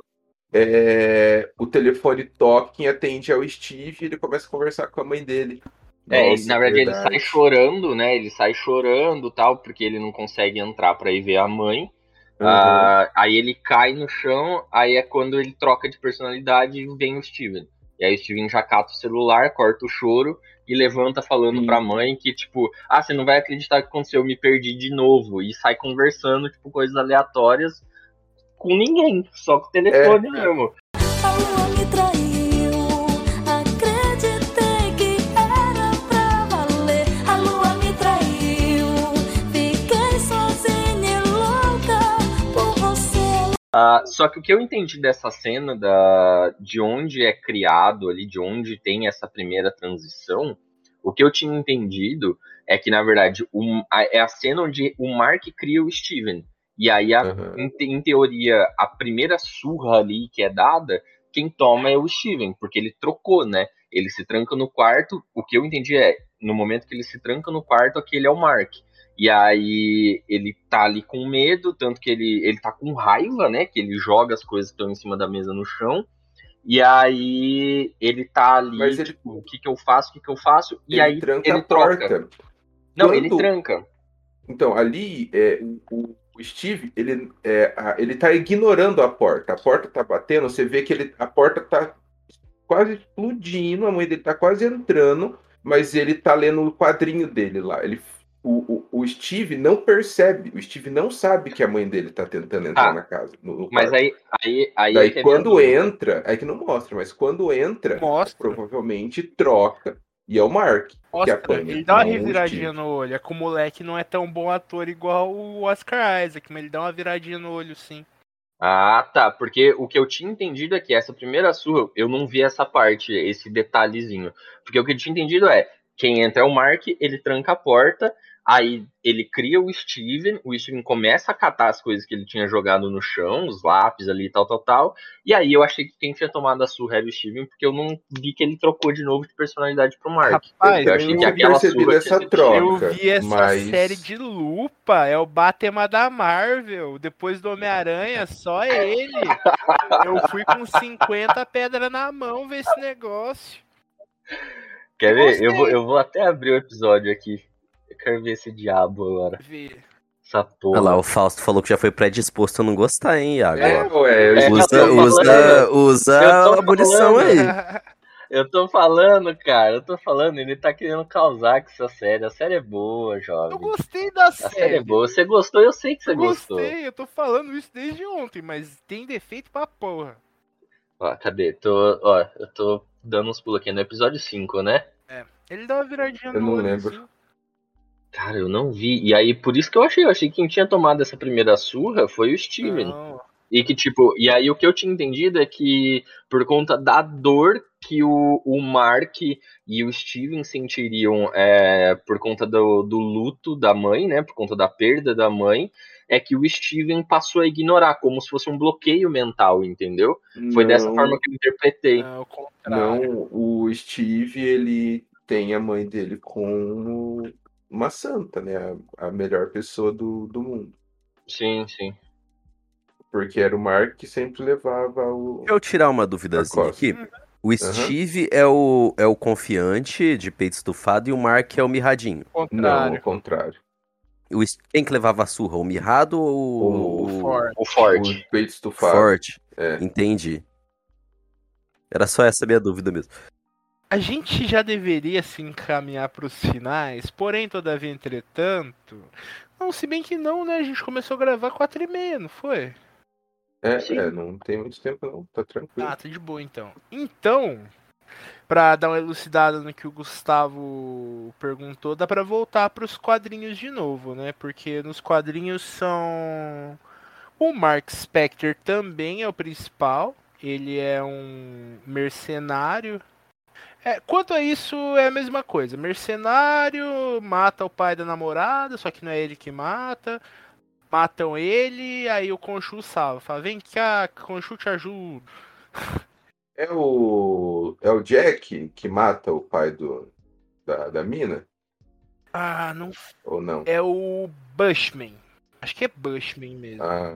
É, o telefone toca, quem atende é o Steve e ele começa a conversar com a mãe dele. É, ele, na verdade, ele verdade. sai chorando, né? Ele sai chorando tal, porque ele não consegue entrar pra ir ver a mãe. Uhum. Ah, aí ele cai no chão, aí é quando ele troca de personalidade e vem o Steven. E aí o Steven já cata o celular, corta o choro e levanta falando Sim. pra mãe que, tipo, ah, você não vai acreditar que aconteceu, eu me perdi de novo. E sai conversando, tipo, coisas aleatórias com ninguém, só com o telefone É. mesmo. A lua me traiu, acreditei que era pra valer. A lua me traiu, fiquei sozinha e louca por você. Ah, só que o que eu entendi dessa cena, da, de onde é criado ali, de onde tem essa primeira transição, o que eu tinha entendido é que, na verdade, um, a- é a cena onde o Mark cria o Steven. E aí, a- Aham. em, em teoria, a primeira surra ali que é dada, quem toma é o Steven, porque ele trocou, né? Ele se tranca no quarto. O que eu entendi é, no momento que ele se tranca no quarto, aquele é o Mark. E aí ele tá ali com medo, tanto que ele, ele tá com raiva, né? Que ele joga as coisas que estão em cima da mesa no chão. E aí ele tá ali, Mas ele- tipo, o que que eu faço, o que que eu faço? E ele aí tranca ele troca. Não, Quando- ele tranca. Então, ali, é, o, o- Steve, ele, é, a- ele tá ignorando a porta. A porta tá batendo, você vê que ele, a porta tá quase explodindo, a mãe dele tá quase entrando, mas ele tá lendo o quadrinho dele lá. Ele, o, o, o Steve não percebe, o Steve não sabe que a mãe dele tá tentando entrar Ah, na casa. no- no Mas quarto. aí, aí, aí é Daí é minha quando entra, é que não mostra, mas quando entra, Mostra. provavelmente troca e é o Mark. Mostra, apanha, ele dá uma o reviradinha no olho. É que o moleque não é tão bom ator igual o Oscar Isaac, mas ele dá uma viradinha no olho sim. Ah, tá. Porque o que eu tinha entendido é que essa primeira surra, eu não vi essa parte, esse detalhezinho. Porque o que eu tinha entendido é, quem entra é o Mark, ele tranca a porta, aí ele cria o Steven, o Steven começa a catar as coisas que ele tinha jogado no chão, os lápis ali e tal, tal, tal. E aí eu achei que quem tinha tomado a surra era o Steven, porque eu não vi que ele trocou de novo de personalidade pro Mark. Rapaz, eu achei eu que tinha aquela percebido surra essa troca. Eu vi essa mas- série de lupa, é o Batman da Marvel. Depois do Homem-Aranha, só ele. Eu fui com 50 pedras na mão ver esse negócio. Quer ver? Eu vou, eu vou até abrir o episódio aqui. Quero ver esse diabo agora. Vê. Essa porra. Olha lá, o Fausto falou que já foi predisposto a não gostar, hein, Iago? É, ué, eu É, usa eu usa, falando. usa a munição aí. <laughs> Eu tô falando, cara, eu tô falando, ele tá querendo causar com essa série. A série é boa, jovem. Eu gostei da A série série. é boa. Você gostou, eu sei que você Eu gostou. gostei, eu tô falando isso desde ontem, mas tem defeito pra porra. Ó, cadê? Tô, ó, eu tô dando uns pulos aqui no episódio 5, né? Ele dá uma viradinha Eu no não lembro. assim. Cara, eu não vi. E aí, por isso que eu achei. Eu achei que quem tinha tomado essa primeira surra foi o Steven. Não. E que, tipo, e aí o que eu tinha entendido é que por conta da dor que o, o Mark e o Steven sentiriam é, por conta do, do luto da mãe, né? Por conta da perda da mãe, é que o Steven passou a ignorar, como se fosse um bloqueio mental, entendeu? Foi dessa Não, forma que eu interpretei. Não, o contrário. Não, o Steve, ele tem a mãe dele como uma santa, né? A, a melhor pessoa do, do mundo. Sim, sim. Porque era o Mark que sempre levava o. Deixa eu tirar uma duvidazinha aqui. O Steve é, o, é o confiante de peito estufado e o Mark é o mirradinho. O Não, contrário. ao contrário. O, quem que levava a surra? O mirrado ou O- O Ford. O Ford. O peito estufado. forte? É. Entendi. Era só essa a minha dúvida mesmo. A gente já deveria se encaminhar pros finais, porém, todavia, entretanto. Não, se bem que não, né? A gente começou a gravar 4 e meia, não foi? É, Sim. é, não tem muito tempo, não. Tá tranquilo. Ah, tá de boa então. Então, pra dar uma elucidada no que o Gustavo perguntou, dá pra voltar pros quadrinhos de novo, né? Porque nos quadrinhos são. O Mark Spector também é o principal. Ele é um mercenário. É, quanto a isso, é a mesma coisa. Mercenário mata o pai da namorada, só que não é ele que mata. Matam ele, aí o Conchu salva. Fala, vem cá, Conchu te ajuda. É o. É o Jack que mata o pai do, da, da mina? Ah, não. Ou não? É o Bushman. Acho que é Bushman mesmo. Ah,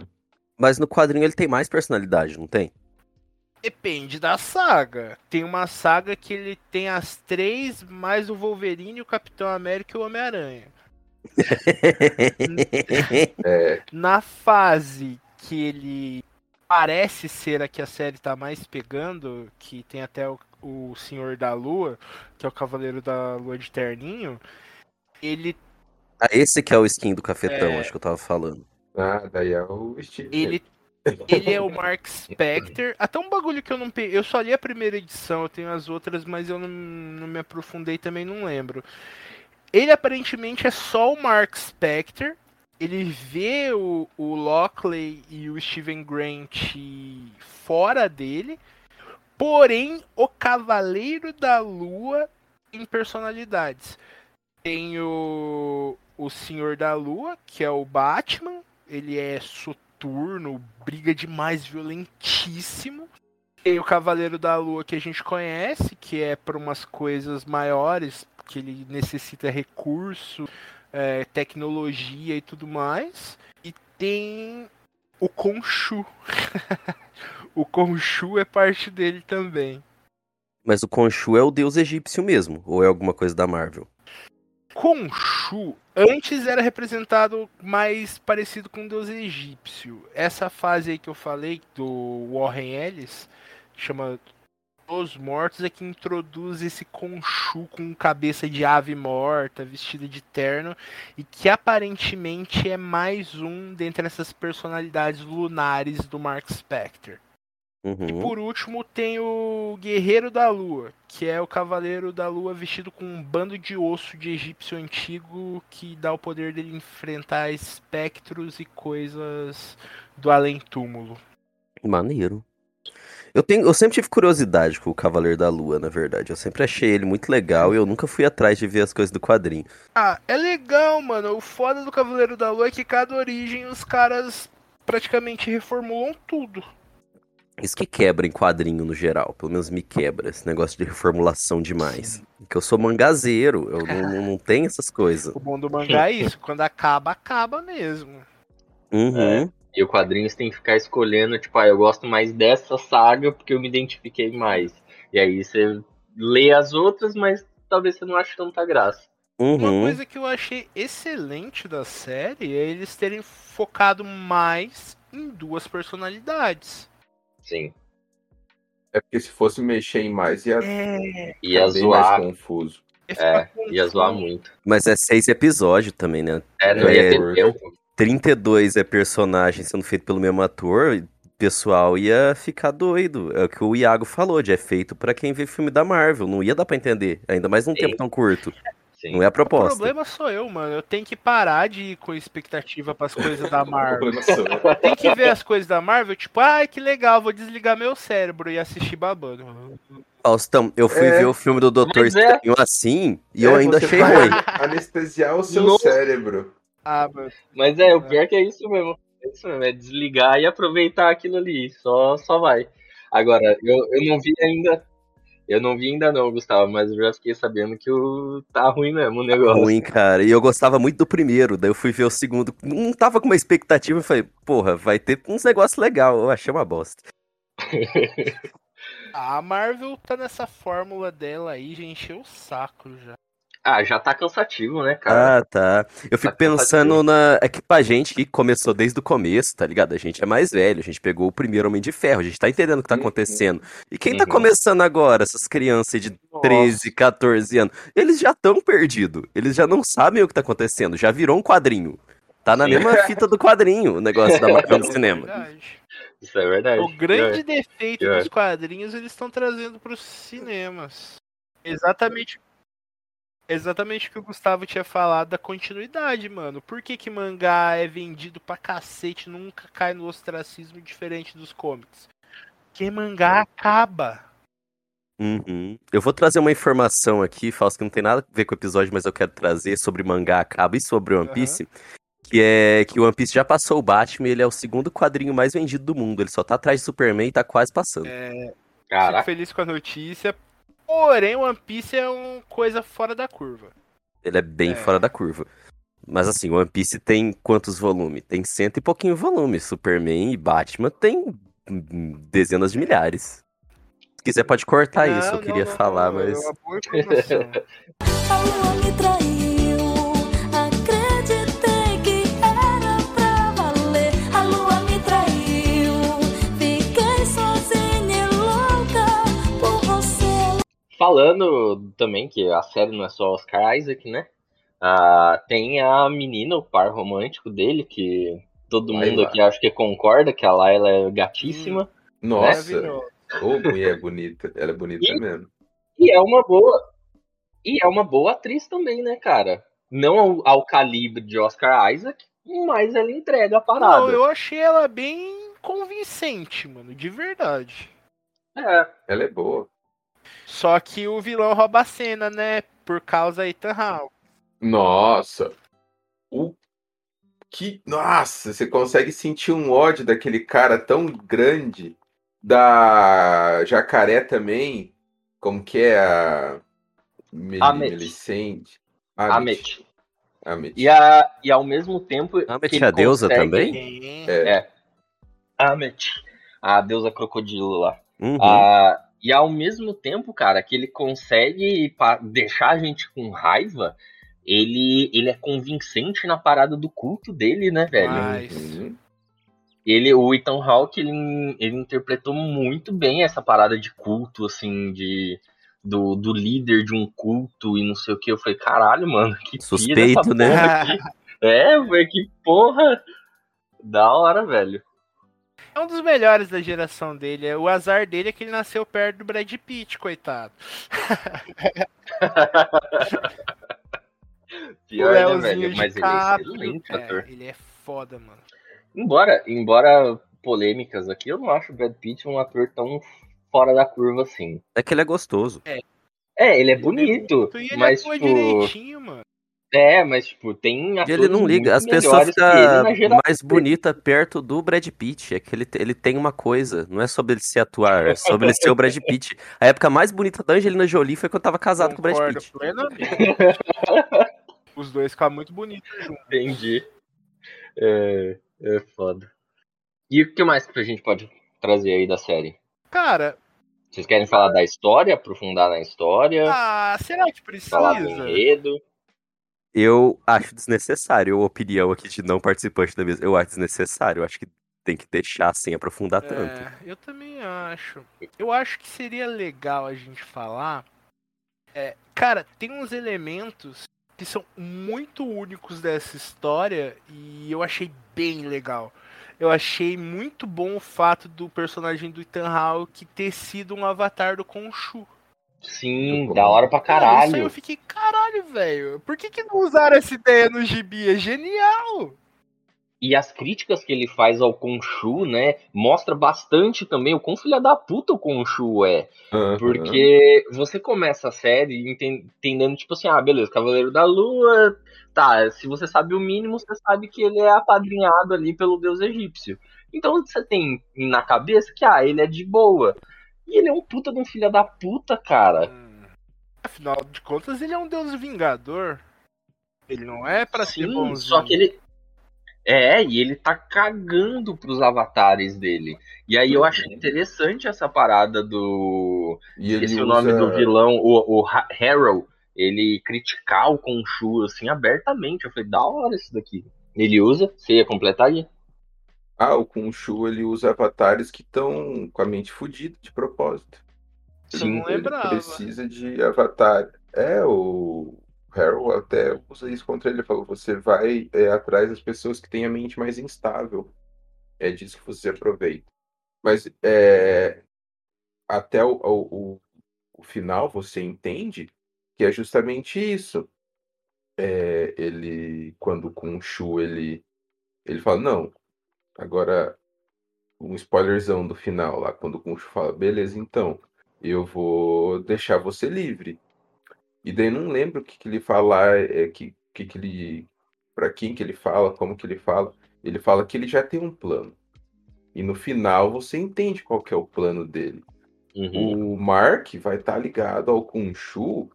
Mas no quadrinho ele tem mais personalidade, não tem? Depende da saga. Tem uma saga que ele tem as três, mais o Wolverine, o Capitão América e o Homem-Aranha. <laughs> é, Na fase que ele parece ser a que a série tá mais pegando, que tem até o, o Senhor da Lua, que é o Cavaleiro da Lua de Terninho, ele Ah, esse que é o skin do cafetão, É. acho que eu tava falando. ah, daí é o Steve. Ele, ele é o Mark Spector. Até um bagulho que eu não peguei. Eu só li a primeira edição, eu tenho as outras, mas eu não, não me aprofundei também, não lembro. Ele aparentemente é só o Mark Spector. Ele vê o, o Lockley e o Steven Grant fora dele. Porém, o Cavaleiro da Lua tem personalidades. Tem o, o Senhor da Lua, que é o Batman. Ele é soturno, briga demais, violentíssimo. Tem o Cavaleiro da Lua que a gente conhece, que é para umas coisas maiores, que ele necessita recurso, é, tecnologia e tudo mais. E tem o Khonshu. <laughs> o Khonshu é parte dele também. Mas o Khonshu é o deus egípcio mesmo, ou é alguma coisa da Marvel? Khonshu antes era representado mais parecido com o deus egípcio. Essa fase aí que eu falei do Warren Ellis, chama Os Mortos, é que introduz esse Khonshu com cabeça de ave morta, vestido de terno, e que aparentemente é mais um dentre essas personalidades lunares do Mark Spector. E Uhum. por último tem o Guerreiro da Lua, que é o Cavaleiro da Lua vestido com um bando de osso de egípcio antigo que dá o poder dele enfrentar espectros e coisas do além-túmulo. Maneiro. Eu, tenho, eu sempre tive curiosidade com o Cavaleiro da Lua, na verdade. Eu sempre achei ele muito legal e eu nunca fui atrás de ver as coisas do quadrinho. Ah, é legal, mano. O foda do Cavaleiro da Lua é que cada origem os caras praticamente reformulam tudo. Isso que quebra em quadrinho no geral. Pelo menos me quebra esse negócio de reformulação demais. Porque eu sou mangazeiro, eu não, não, <laughs> não tenho essas coisas. O bom do mangá é isso. Quando acaba, acaba mesmo. Uhum. E o quadrinho você tem que ficar escolhendo, tipo, ah, eu gosto mais dessa saga porque eu me identifiquei mais. E aí você lê as outras, mas talvez você não ache tanta graça. Uma Uhum. coisa que eu achei excelente da série é eles terem focado mais em duas personalidades. Sim. É porque se fosse mexer em mais, ia É, Ia zoar. mais confuso. É, ia zoar muito. Mas é seis episódios também, né? É, não É, ia ter por- tempo. 32 é personagem sendo feito pelo mesmo ator, o pessoal ia ficar doido. É o que o Iago falou, de é feito pra quem vê filme da Marvel. Não ia dar pra entender, ainda mais num Sim. tempo tão curto. Sim. Não é a o proposta. problema sou eu, mano. Eu tenho que parar de ir com expectativa pras coisas da <laughs> O Marvel. <laughs> Tem que ver as coisas da Marvel, tipo, ai que legal, vou desligar meu cérebro e assistir babando. Faustão, eu fui É. ver o filme do Doutor Mas é. Estranho assim e É, eu ainda você achei vai ruim. Anestesiar o seu cérebro. Ah, mano. Mas é, o pior que é isso mesmo. É isso mesmo, é desligar e aproveitar aquilo ali. Só, só vai. Agora, eu, eu não vi ainda. Eu não vi ainda não, Gustavo, mas eu já fiquei sabendo que o tá ruim mesmo o negócio. Ruim, cara. E eu gostava muito do primeiro, daí eu fui ver o segundo. Não tava com uma expectativa e falei, porra, vai ter uns negócios legais. Eu achei uma bosta. <laughs> A Marvel tá nessa fórmula dela aí, já encheu o saco já. Ah, já tá cansativo, né, cara? Ah, tá. Eu fico Tá pensando cansativo. na. É que pra gente que começou desde o começo, tá ligado? A gente é mais velho, a gente pegou o primeiro Homem de Ferro, a gente tá entendendo o que tá Uhum. acontecendo. E quem tá Uhum. começando agora, essas crianças de 13, 14 anos, eles já estão perdidos. Eles já não sabem o que tá acontecendo, já virou um quadrinho. Tá na Sim. mesma fita do quadrinho o negócio da Marvel no <laughs> cinema. Verdade. Isso é verdade. O grande defeito pior. dos quadrinhos eles estão trazendo pros cinemas. Exatamente. Exatamente o que o Gustavo tinha falado da continuidade, mano. Por que, que mangá é vendido pra cacete, nunca cai no ostracismo diferente dos comics? Porque mangá acaba. Uhum. Eu vou trazer uma informação aqui, Fausto, que não tem nada a ver com o episódio, mas eu quero trazer sobre mangá acaba e sobre One. Piece. Que é que o One Piece já passou o Batman e ele é o segundo quadrinho mais vendido do mundo. Ele só tá atrás de Superman e tá quase passando. Fico Caraca. feliz com a notícia. Porém, One Piece é uma coisa fora da curva. Ele é bem É. fora da curva. Mas assim, One Piece tem quantos volumes? Tem cento e pouquinho volumes. Superman e Batman tem dezenas de milhares. Se quiser pode cortar Não, isso, eu não, queria não, falar, não, é mas. uma boa informação. Falando também que a série não é só Oscar Isaac, né? Ah, tem a menina, o par romântico dele, que todo Laila. mundo aqui acho que concorda que a Laila é gatíssima. Nossa, Maravilhoso. ô mulher bonita. Ela é bonita E- mesmo. E é uma boa. E é uma boa atriz também, né, cara? Não ao, ao calibre de Oscar Isaac, mas ela entrega a parada. Não, eu achei ela bem convincente, mano, de verdade. É, Ela é boa. Só que o vilão rouba a cena, né? Por causa Ethan Hawke. Nossa. O que. Nossa, você consegue sentir um ódio daquele cara tão grande. Da Jacaré também. Como que é a. Melicente? Amet. Amet. E, a, e ao mesmo tempo. Amet que é a deusa consegue- também? É. Amet. A deusa crocodilo lá. Uhum. Ah, e ao mesmo tempo, cara, que ele consegue deixar a gente com raiva, ele, ele é convincente na parada do culto dele, né, velho? Uhum. Ele, o Ethan Hawke, ele, ele interpretou muito bem essa parada de culto, assim, de do, do líder de um culto e não sei o que. Eu falei, caralho, mano, que Suspeito, essa né? aqui. <laughs> É, velho, que porra da hora, velho. É um dos melhores da geração dele. É, O azar dele é que ele nasceu perto do Brad Pitt, coitado. <laughs> Pior, o né, velho? Mas ele é excelente é, ator. Ele é foda, mano. Embora, embora polêmicas aqui, eu não acho o Brad Pitt um ator tão fora da curva assim. É que ele é gostoso. É, ele é bonito, E ele mas atua tipo, direitinho, mano. É, mas tipo, tem E atores ele não liga, as pessoas ficam mais bonitas perto do Brad Pitt. É que ele, ele tem uma coisa, não é sobre ele se atuar, é sobre ele ser o Brad Pitt. A época mais bonita da Angelina Jolie foi quando tava casado com o Brad Concordo Pitt. plenamente. Os dois ficaram muito bonitos juntos. Entendi. É, é foda. E o que mais que a gente pode trazer aí da série? Cara, Vocês querem falar da história, aprofundar na história, ah, será que precisa? falar do enredo? Eu acho desnecessário a opinião aqui de não participante da mesa. Eu acho desnecessário, eu acho que tem que deixar sem aprofundar tanto. É, eu também acho. Eu acho que seria legal a gente falar. é, cara, tem uns elementos que são muito únicos dessa história e eu achei bem legal. Eu achei muito bom o fato do personagem do Ethan Hawke ter sido um avatar do Khonshu. Sim, da hora pra Cara, caralho. eu fiquei, caralho, velho. Por que, que não usaram essa ideia no gibi? É genial! E as críticas que ele faz ao Khonshu, né, mostra bastante também o quão filha da puta o Khonshu é. Aham. Porque você começa a série enten- entendendo, tipo assim, ah, beleza, Cavaleiro da Lua, tá, se você sabe o mínimo, você sabe que ele é apadrinhado ali pelo deus egípcio. Então você tem na cabeça que, ah, ele é de boa. E ele é um puta de um filho da puta, cara. Hum. Afinal de contas, ele é um deus vingador. Ele não é pra ser bonzinho. só que ele. É, e ele tá cagando pros avatares dele. E aí eu achei interessante essa parada do. E ele Esqueci o usa... nome do vilão, o, o Ha- Harrow, ele criticar o Khonshu, assim, abertamente. Eu falei, da hora isso daqui. Ele usa, você ia completar aí? Ah, o Khonshu ele usa avatares que estão com a mente fodida de propósito. Sim, não Ele precisa de avatar. É, o Harold até usa isso contra ele. Ele falou: você vai é, atrás das pessoas que têm a mente mais instável. É disso que você aproveita. Mas é, até o, o, o- final você entende que é justamente isso. É, ele, quando o Khonshu ele, ele fala: não, agora um spoilerzão do final lá, quando o Khonshu fala: beleza, então eu vou deixar você livre. E daí não lembro o que, que ele fala, é, que, que, que ele. Pra quem que ele fala, como que ele fala. Ele fala que ele já tem um plano. E no final você entende qual que é o plano dele. Uhum. O Mark vai estar ligado ao Khonshu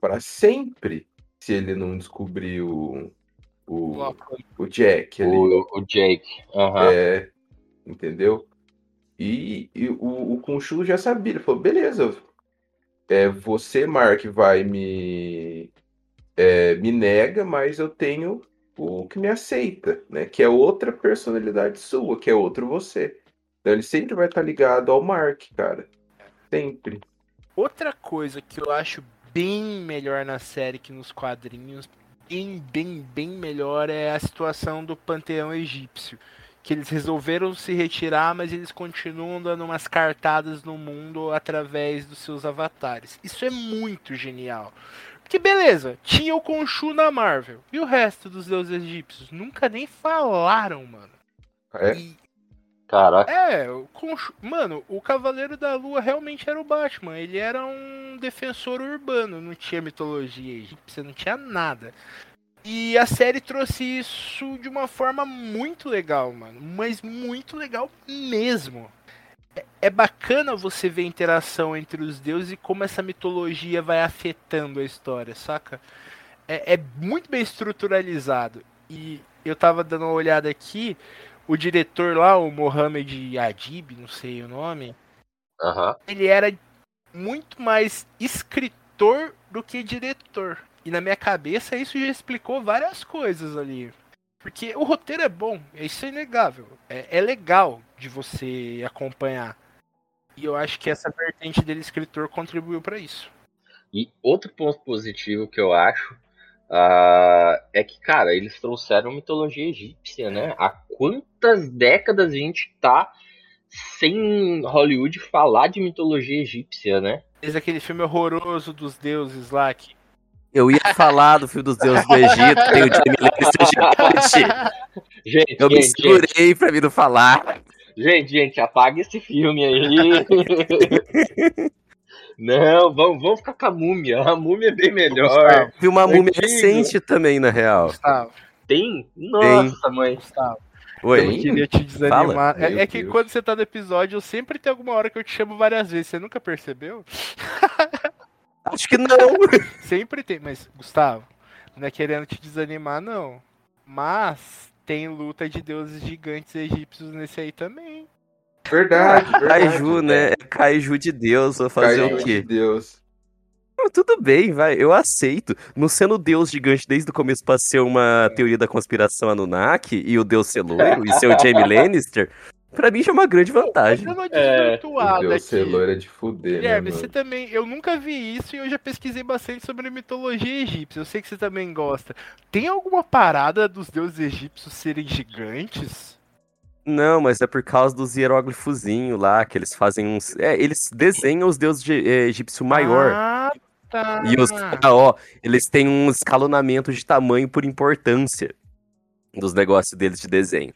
para sempre. se ele não descobrir o, o, o Jack ali. O, o Jake. Aham. É, entendeu? E, e o, o Khonshu já sabia, ele falou, beleza, é, você, Mark, vai me, é, me nega, mas eu tenho o que me aceita, né? Que é outra personalidade sua, que é outro você. Então ele sempre vai estar ligado ao Mark, cara. Sempre. Outra coisa que eu acho bem melhor na série que nos quadrinhos, bem, bem, bem melhor, é a situação do panteão egípcio. Que eles resolveram se retirar, mas eles continuam dando umas cartadas no mundo através dos seus avatares. Isso é muito genial. Porque beleza, tinha o Khonshu na Marvel. E o resto dos deuses egípcios? Nunca nem falaram, mano. É? E Caraca. é, mano, o Cavaleiro da Lua realmente era o Batman. Ele era um defensor urbano, não tinha mitologia egípcia, não tinha nada. E a série trouxe isso de uma forma muito legal, mano. Mas muito legal mesmo. É- É bacana você ver a interação entre os deuses e como essa mitologia vai afetando a história, saca? É, é muito bem estruturalizado. E eu tava dando uma olhada aqui, o diretor lá, o Mohamed Adib, não sei o nome, Aham. ele era muito mais escritor do que diretor. E na minha cabeça isso já explicou várias coisas ali. Porque o roteiro é bom, isso é inegável. É, é legal de você acompanhar. E eu acho que essa vertente dele, escritor, contribuiu pra isso. E outro ponto positivo que eu acho ah, é que, cara, eles trouxeram mitologia egípcia, né? Há quantas décadas a gente tá sem Hollywood falar de mitologia egípcia, né? Fez aquele filme horroroso dos deuses lá que. Eu ia falar do filme dos deuses do Egito, tem o Jamie Lannister gigante. <laughs> Gente, Eu me gente, gente, segurei pra mim não falar. gente, gente, apaga esse filme aí. <laughs> Não, vamos, vamos ficar com a múmia. A múmia é bem melhor. Vi uma múmia Antigo. recente também, na real. Gustavo, Tem? Nossa, mãe. Gustavo. Eu Oi. Tem? queria te desanimar. É, é que Deus. quando você tá no episódio, eu sempre tem alguma hora que eu te chamo várias vezes. Você nunca percebeu? <laughs> Acho que não. <laughs> Sempre tem. Mas, Gustavo, não é querendo te desanimar, não. Mas tem luta de deuses gigantes egípcios nesse aí também. Verdade, <laughs> verdade. Kaiju, né? É Kaiju de Deus, vou fazer Kaiju o de quê? Deus. Não, Tudo bem, vai, eu aceito. Não sendo Deus gigante desde o começo pra ser uma teoria da conspiração Anunnaki e o Deus ser loiro e ser o Jamie <laughs> Lannister, pra mim já é uma grande vantagem. Dando uma É, desvirtuada Deus aqui. loira de fuder, né, Guilherme, mano? você também. Eu nunca vi isso e eu já pesquisei bastante sobre mitologia egípcia. Eu sei que você também gosta. Tem alguma parada dos deuses egípcios serem gigantes? Não, mas é por causa dos hieróglifozinhos lá, que eles fazem uns. É, eles desenham os deuses de, é, egípcio maior. Ah, tá. E os ah, ó, eles têm um escalonamento de tamanho por importância dos negócios deles de desenho.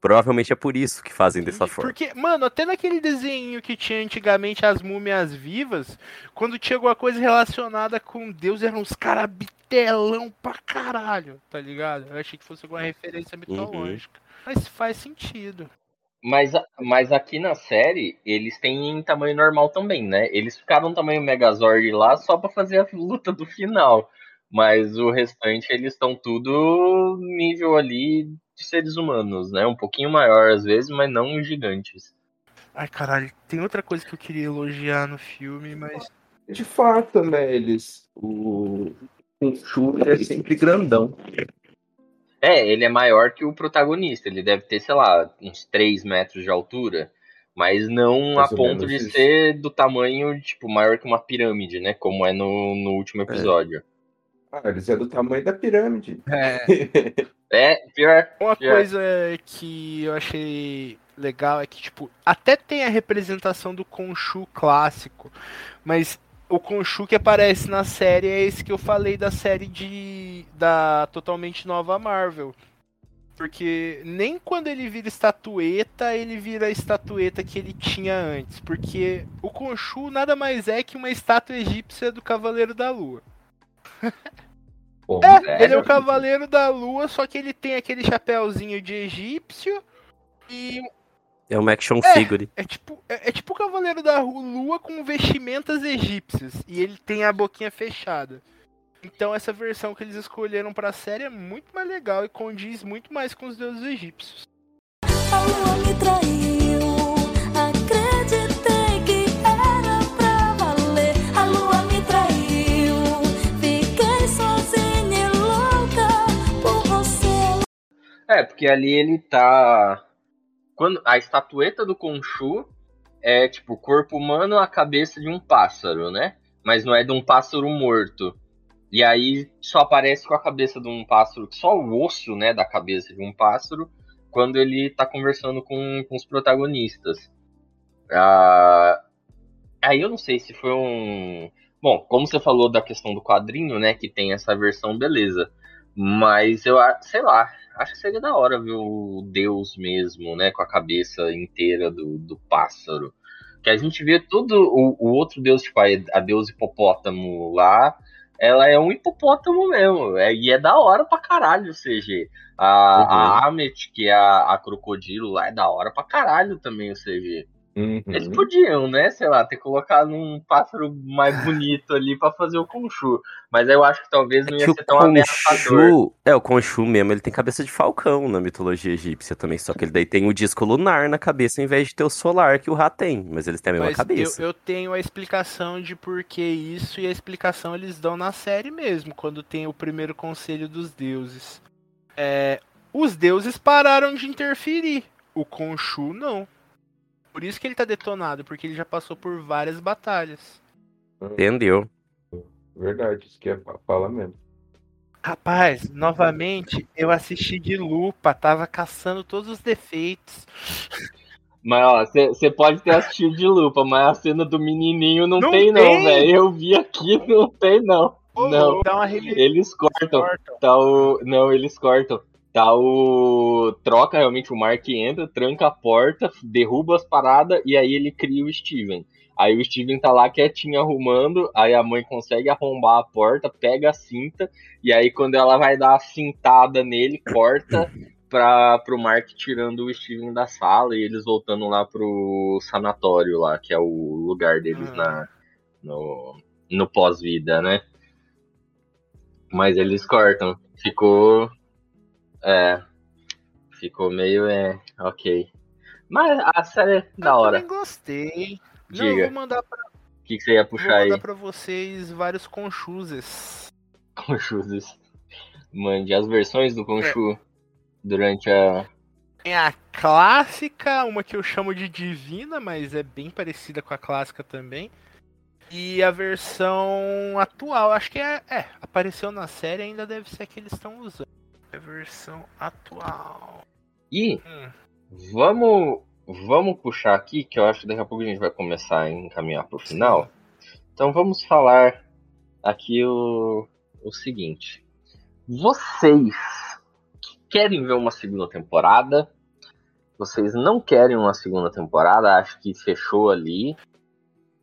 Provavelmente é por isso que fazem dessa forma. Porque, mano, até naquele desenho que tinha antigamente as múmias vivas, quando tinha alguma coisa relacionada com Deus, eram uns caras bitelão pra caralho, tá ligado? Eu achei que fosse alguma referência Uhum. Mas faz sentido. Mas, mas aqui na série, eles têm em tamanho normal também, né? Eles ficaram tamanho Megazord lá só pra fazer a luta do final. Mas o restante, eles estão tudo nível ali de seres humanos, né? Um pouquinho maior às vezes, mas não gigantes. Ai, caralho, tem outra coisa que eu queria elogiar no filme, mas. De fato, né, eles. O. O Chu é sempre grandão. É, ele é maior que o protagonista. Ele deve ter, sei lá, uns 3 metros de altura. Mas não Mais a ponto de isso. ser do tamanho, tipo, maior que uma pirâmide, né? Como é no, no último episódio. Ah, eles é do tamanho da pirâmide. É. <laughs> É, pior. Uma pior. coisa que eu achei legal é que, tipo, até tem a representação do Khonshu clássico, mas o Khonshu que aparece na série é esse que eu falei da série de. da totalmente nova Marvel. Porque nem quando ele vira estatueta, ele vira a estatueta que ele tinha antes. Porque o Khonshu nada mais é que uma estátua egípcia do Cavaleiro da Lua. <laughs> Pô, É, ele é o Cavaleiro da Lua, só que ele tem aquele chapéuzinho de egípcio e É uma action É. figure. é tipo, é, é tipo o Cavaleiro da Lua com vestimentas egípcias. E ele tem a boquinha fechada. Então essa versão que eles escolheram pra série é muito mais legal e condiz muito mais com os deuses egípcios. A lua me traiu. Acreditei que era pra valer. A lua me traiu. Fiquei sozinha e louca por você. É, porque ali ele tá. Quando a estatueta do Khonshu é tipo corpo humano, a cabeça de um pássaro, né? Mas não é de um pássaro morto. E aí só aparece com a cabeça de um pássaro, só o osso, né, da cabeça de um pássaro, quando ele tá conversando com, com os protagonistas. Ah, aí eu não sei se foi um. Bom, como você falou da questão do quadrinho, né, que tem essa versão, beleza. Mas eu, sei lá, acho que seria da hora ver o Deus mesmo, né, com a cabeça inteira do, do pássaro. Que a gente vê todo o, o outro Deus, tipo a, Deus hipopótamo lá, ela é um hipopótamo mesmo. É, e é da hora pra caralho o CG. A, a Amet, que é a, a crocodilo lá, é da hora pra caralho também o CG. Uhum. Eles podiam, né, sei lá, ter colocado um pássaro mais bonito ali pra fazer o Khonshu. Mas eu acho que talvez não ia Que o ser tão ameaçador. É, o Khonshu mesmo, ele tem cabeça de falcão na mitologia egípcia também, só que ele daí tem o disco lunar na cabeça em vez de ter o solar que o Ra tem, mas eles têm a mesma Mas eu, cabeça. eu tenho a explicação de por que isso e a explicação eles dão na série mesmo, quando tem o primeiro conselho dos deuses. É, os deuses pararam de interferir, o Khonshu não. Por isso que ele tá detonado, porque ele já passou por várias batalhas. Entendeu? Verdade, isso que é fa- fala mesmo. Rapaz, novamente, eu assisti de lupa, tava caçando todos os defeitos. Mas ó, você pode ter assistido de lupa, mas a cena do menininho não, Não tem, tem? não, velho. Eu vi aqui, <laughs> não tem não. Ô, Não. Eles cortam. Tá o. Não, eles cortam. Tá o. Troca realmente o Mark entra, tranca a porta, derruba as paradas e aí ele cria o Steven. Aí o Steven tá lá quietinho arrumando, aí a mãe consegue arrombar a porta, pega a cinta, e aí quando ela vai dar a cintada nele, corta <coughs> pra, pro Mark tirando o Steven da sala e eles voltando lá pro sanatório lá, que é o lugar deles na, no, no pós-vida, né? Mas eles cortam. Ficou. É. Ficou meio. É. Ok. Mas a série é da eu hora. também gostei. Não, eu Diga. vou mandar pra, O que, que você ia vou puxar aí mandar pra vocês vários conchuses. <laughs> Conchus? Mande as versões do Conchu durante a. Tem a clássica, uma que eu chamo de divina, mas é bem parecida com a clássica também. E a versão atual, acho que é, é apareceu na série, ainda deve ser a que eles estão usando. É a versão atual. E Hum. vamos. Vamos puxar aqui, que eu acho que daqui a pouco a gente vai começar a encaminhar pro final. Então vamos falar aqui o, o seguinte. Vocês querem ver uma segunda temporada? Vocês não querem uma segunda temporada? Acho que fechou ali.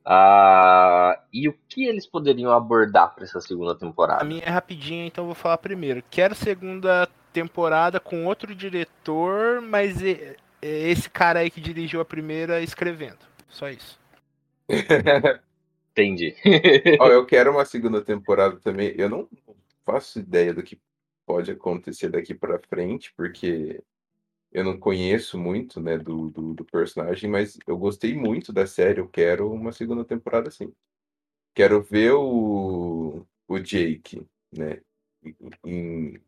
Ah, e o que eles poderiam abordar para essa segunda A temporada? minha é rapidinha, então eu vou falar primeiro. Quero segunda temporada com outro diretor, mas é esse cara aí que dirigiu a primeira escrevendo. Só isso. <laughs> Entendi. Ó, eu quero uma segunda temporada também. Eu não faço ideia do que pode acontecer daqui pra frente, porque eu não conheço muito, né, do, do, do personagem, mas eu gostei muito da série. Eu quero uma segunda temporada, sim. Quero ver o, o Jake, né, em-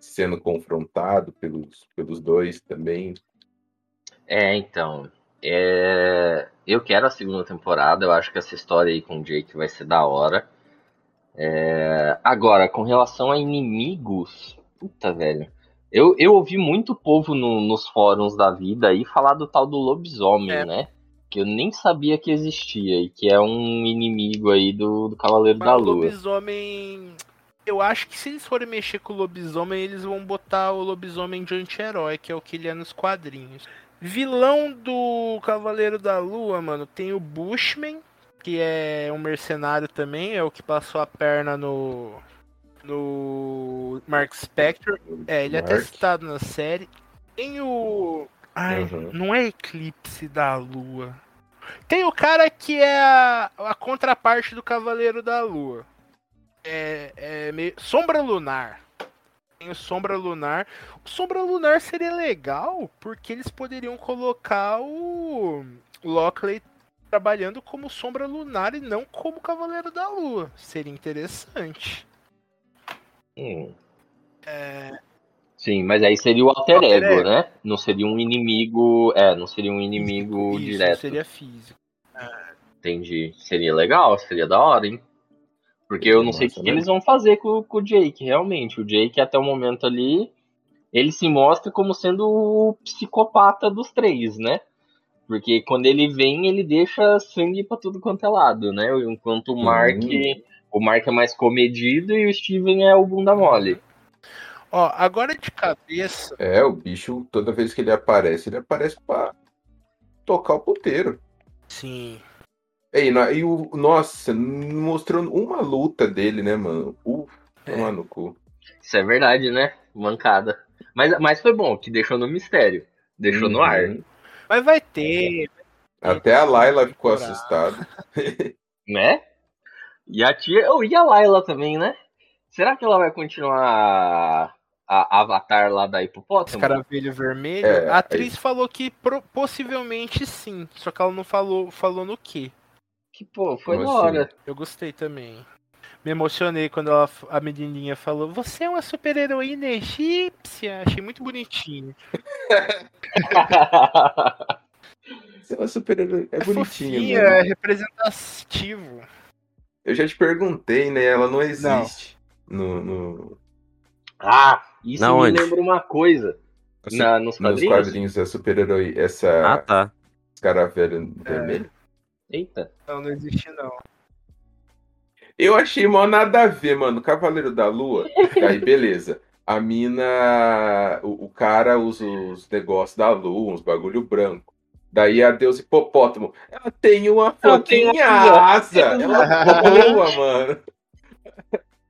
sendo confrontado pelos, pelos dois também. É, então. é, Eu quero a segunda temporada. Eu acho que essa história aí com o Jake vai ser da hora. É, Agora, com relação a inimigos. Puta, velho. Eu, eu ouvi muito povo no- nos fóruns da vida aí falar do tal do lobisomem, É. né? Que eu nem sabia que existia e que é um inimigo aí do, do Cavaleiro Mas da o Lua. lobisomem. Eu acho que se eles forem mexer com o lobisomem, eles vão botar o lobisomem de anti-herói, que é o que ele é nos quadrinhos. Vilão do Cavaleiro da Lua, mano, tem o Bushman, que é um mercenário também, é o que passou a perna no. No Mark Spector. É, ele é até Mark. citado na série. Tem o. Ai, Uhum. não é Eclipse da Lua. Tem o cara que é a, a contraparte do Cavaleiro da Lua. é, é meio. Sombra Lunar. Tem o Sombra Lunar. O Sombra Lunar seria legal porque eles poderiam colocar o Lockley trabalhando como Sombra Lunar e não como Cavaleiro da Lua. Seria interessante. Hum. É, Sim, mas aí seria o alter, Alter ego, ego. né? Não seria um inimigo. É, não seria um inimigo isso, direto. seria físico. Entendi. Seria legal, seria da hora, hein? Porque eu não sei o que, né? eles vão fazer com, com o Jake, realmente. O Jake, até o momento ali, ele se mostra como sendo o psicopata dos três, né? Porque quando ele vem, ele deixa sangue pra tudo quanto é lado, né? Enquanto o Mark, o Mark é mais comedido e o Steven é o bunda mole. Ó, agora de cabeça. É, o bicho, toda vez que ele aparece, ele aparece pra tocar o puteiro. Sim. E, e o. Nossa, mostrando uma luta dele, né, mano? Uh, tomar no cu. Isso é verdade, né? Mancada. Mas, mas foi bom, que deixou no mistério. Deixou no ar. Uhum. Mas vai ter. Até a Laila ficou assustada. <laughs> Né? E a tia. Oh, e a Layla também, né? Será que ela vai continuar a Avatar lá da hipopótamo? Escaravelho vermelho. É, a atriz falou que pro- possivelmente sim. Só que ela não falou, falou no que. Que, pô, foi da assim? hora. Eu gostei também. Me emocionei quando ela, a menininha falou: Você é uma super-heroína egípcia. Achei muito bonitinho. <laughs> Você é uma super É, É bonitinho, fofinha, mano. é representativo. Eu já te perguntei, né? Ela não existe No, no, ah, isso Na me onde? lembra uma coisa. Na, nos nos quadrinhos? quadrinhos da super-herói, essa Ah, tá. escaravelha É. vermelha. Eita. Não, não existe não. Eu achei mó nada a ver, mano. Cavaleiro da Lua. Aí, beleza. A mina. O, o cara usa os negócios da lua, uns bagulho branco. Daí a deusa hipopótamo. Ela tem uma foquinha asa. Ela voa, <laughs> mano.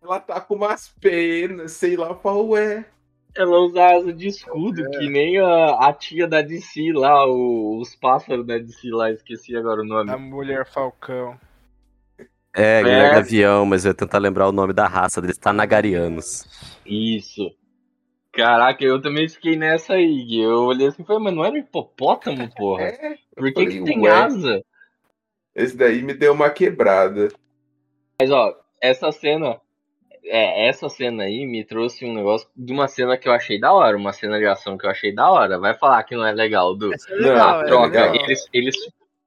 Ela tá com umas penas, sei lá qual é. Ela usa asa de escudo, que nem a, a tia da DC lá, o- os pássaros da DC lá, esqueci agora o nome. A mulher falcão. É, Guilherme É. Gavião, mas eu ia tentar lembrar o nome da raça deles, Tanagarianos. Isso. Caraca, eu também fiquei nessa aí, Gui. Eu olhei assim e falei, mas não era um hipopótamo, <laughs> porra? É. Por que, falei, que tem ué. asa? Esse daí me deu uma quebrada. Mas ó, essa cena. É, essa cena aí me trouxe um negócio de uma cena que eu achei da hora, uma cena de ação que eu achei da hora. Vai falar que não é legal, Du. Essa é Não, legal, é troca. legal. Eles, eles,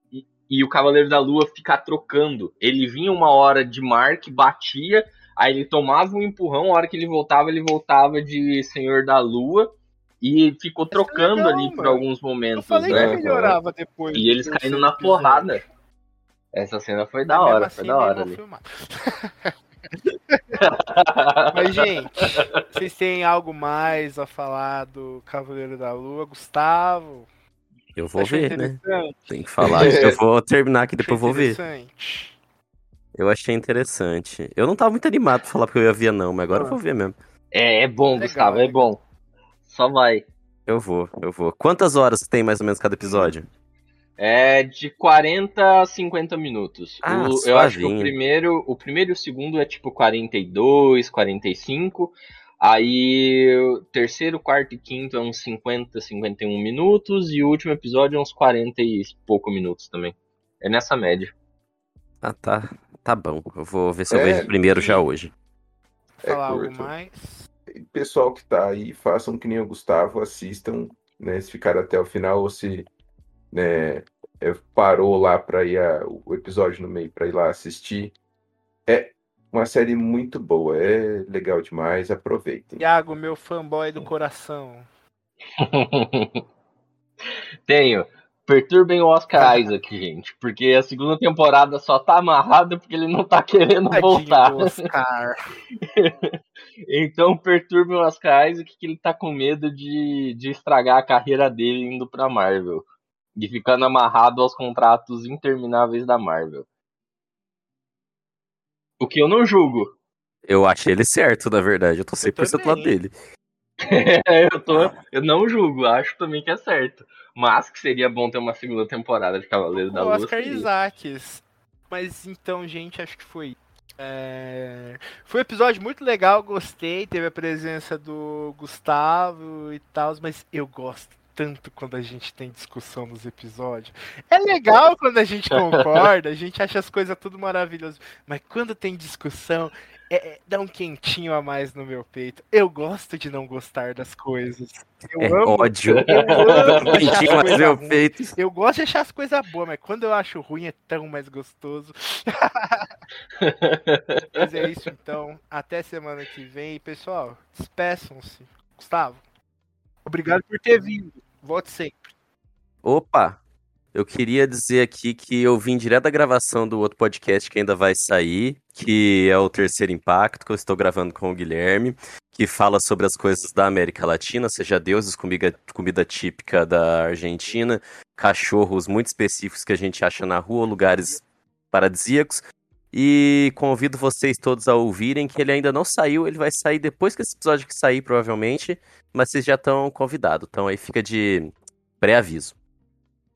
e, e o Cavaleiro da Lua ficar trocando. Ele vinha uma hora de Mark, batia, aí ele tomava um empurrão, a hora que ele voltava, ele voltava de Senhor da Lua e ficou trocando legal, ali por mano. alguns Eu momentos, falei né? que melhorava depois. E eles do caindo na porrada. Essa cena foi da hora, assim, foi da hora ali. <laughs> Mas, gente, vocês têm algo mais a falar do Cavaleiro da Lua? Gustavo? Eu vou Achou ver, né? Tem que falar. Eu vou terminar aqui, depois eu vou ver. Eu achei interessante. Eu não tava muito animado pra falar porque eu ia ver, não, mas agora eu Ah. vou ver mesmo. É, é bom, Legal, Gustavo, é bom. Só vai. Eu vou, eu vou. Quantas horas tem mais ou menos cada episódio? É de 40 a 50 minutos. Ah, O- eu acho que o primeiro, o primeiro e o segundo é tipo 42, 45. Aí o terceiro, quarto e quinto é uns 50, 51 minutos. E o último episódio é uns 40 e pouco minutos também. É nessa média. Ah, tá. Tá bom. Eu vou ver se eu É, vejo primeiro já hoje. É Falar algo curto. mais? E pessoal que tá aí, façam que nem o Gustavo, assistam, né? Se ficar até o final ou se né, é, parou lá para ir a- o episódio no meio para ir lá assistir. É uma série muito boa, é legal demais, aproveitem. Iago, meu fanboy do coração. <laughs> Tenho. Perturbem o Oscar Isaac, gente. Porque a segunda temporada só tá amarrada porque ele não tá querendo Tadinho voltar. Oscar. <laughs> Então perturbe o Oscar Isaac que ele tá com medo de, de estragar a carreira dele indo pra Marvel. E ficando amarrado aos contratos intermináveis da Marvel. O que eu não julgo. Eu achei ele certo, na verdade. Eu tô 100% do lado dele. Eu, tô, eu não julgo, acho também que é certo. Mas que seria bom ter uma segunda temporada de Cavaleiro da O Lua. Oscar. Isaacs. Mas então, gente, acho que foi. É, Foi um episódio muito legal, gostei. Teve a presença do Gustavo e tal, mas eu gosto tanto quando a gente tem discussão nos episódios. É legal quando a gente <laughs> concorda, a gente acha as coisas tudo maravilhosas, mas quando tem discussão, é- é- dá um quentinho a mais no meu peito. Eu gosto de não gostar das coisas. Eu É amo. ódio. <laughs> Eu amo achar Quentinho, mas coisa meu peito. Eu gosto de achar as coisas boas, mas quando eu acho ruim é tão mais gostoso. <laughs> Mas é isso então. Até semana que vem. Pessoal, despeçam-se. Gustavo, obrigado por ter vindo. Volte sempre. Opa! Eu queria dizer aqui que eu vim direto da gravação do outro podcast que ainda vai sair, que é o Terceiro Impacto, que eu estou gravando com o Guilherme, que fala sobre as coisas da América Latina, seja deuses, comida, comida típica da Argentina, cachorros muito específicos que a gente acha na rua, lugares paradisíacos. E convido vocês todos a ouvirem que ele ainda não saiu, ele vai sair depois que esse episódio que sair, provavelmente, mas vocês já estão convidados. Então aí fica de pré-aviso.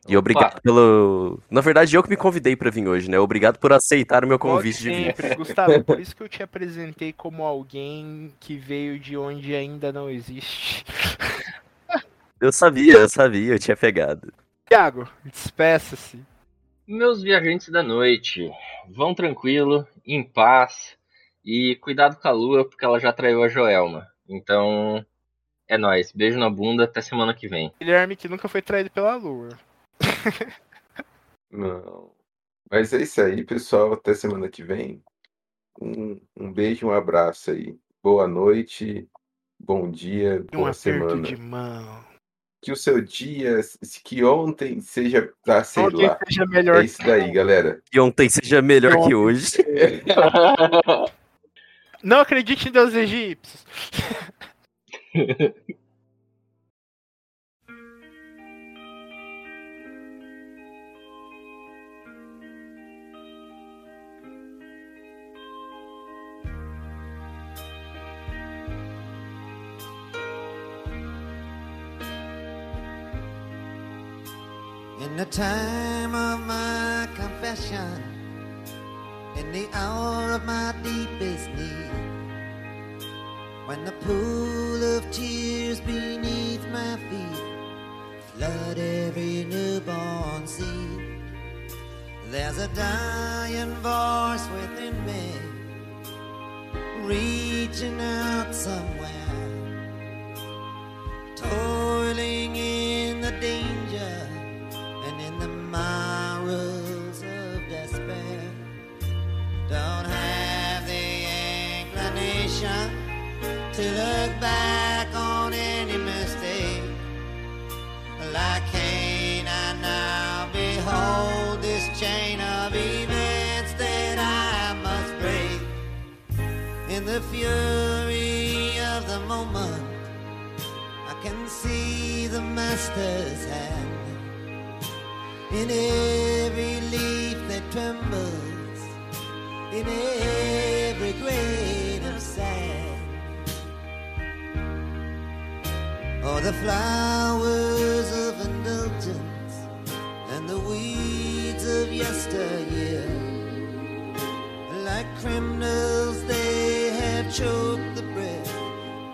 E Opa. obrigado pelo. Na verdade, eu que me convidei pra vir hoje, né? Obrigado por aceitar o meu convite de vir. sempre. <laughs> Gustavo, por isso que eu te apresentei como alguém que veio de onde ainda não existe. Eu sabia, eu sabia, eu tinha pegado. Tiago, despeça-se. Meus viajantes da noite, vão tranquilo, em paz e cuidado com a lua porque ela já traiu a Joelma. Então, é nóis. Beijo na bunda, até semana que vem. Guilherme que nunca foi traído pela lua. Não. Mas é isso aí, pessoal. Até semana que vem. Um, um beijo, um abraço aí. Boa noite, bom dia, um boa aperto semana. de mão. Que o seu dia, se- que ontem seja, tá, sei Ontem lá. seja melhor É isso daí, galera. Que ontem seja melhor que Ontem. hoje. <laughs> Não acredite em deuses egípcios. <laughs> In the time of my confession, in the hour of my deepest need, when the pool of tears beneath my feet flood every newborn seed, there's a dying voice within me, reaching out somewhere, toiling in the danger in the morals of despair. Don't have the inclination to look back on any mistake. Like Cain, I now behold this chain of events that I must break. In the fury of the moment, I can see the master's hand in every leaf that trembles, in every grain of sand. Oh, the flowers of indulgence and the weeds of yesteryear, like criminals, they have choked the breath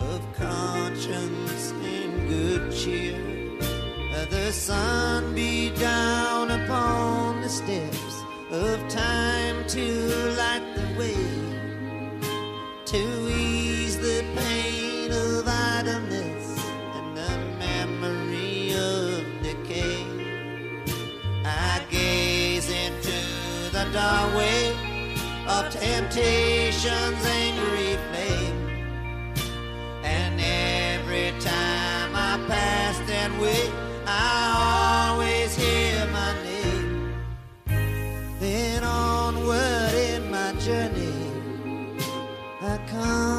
of conscience and good cheer. The sun beat doorway of temptation's angry flame. And every time I pass that way, I always hear my name. Then onward in my journey, I come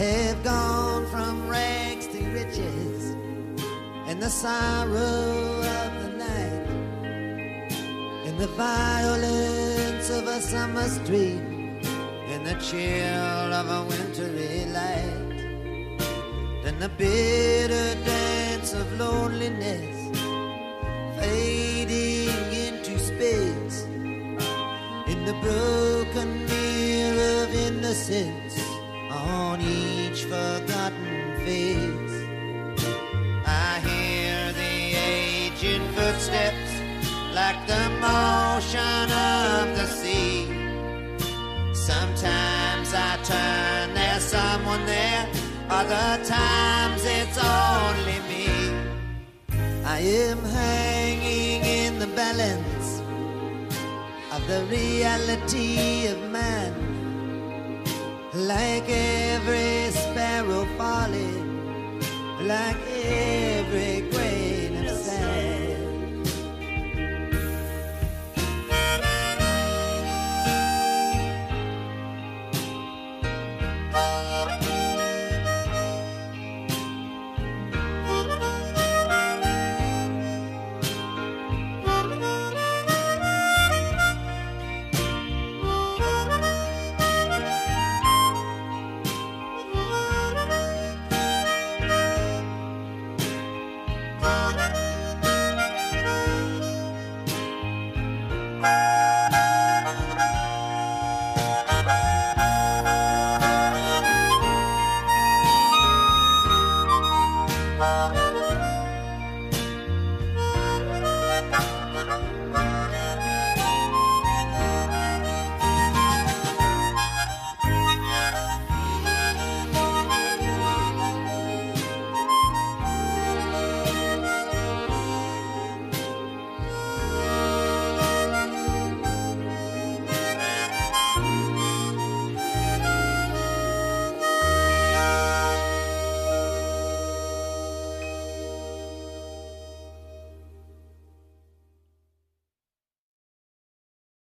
have gone from rags to riches and the sorrow of the night and the violence of a summer street and the chill of a wintry light and the bitter dance of loneliness fading into space in the broken mirror of innocence on each forgotten face. I hear the aging footsteps like the motion of the sea. Sometimes I turn, there's someone there. Other times it's only me. I am hanging in the balance of the reality of man like every sparrow falling, like every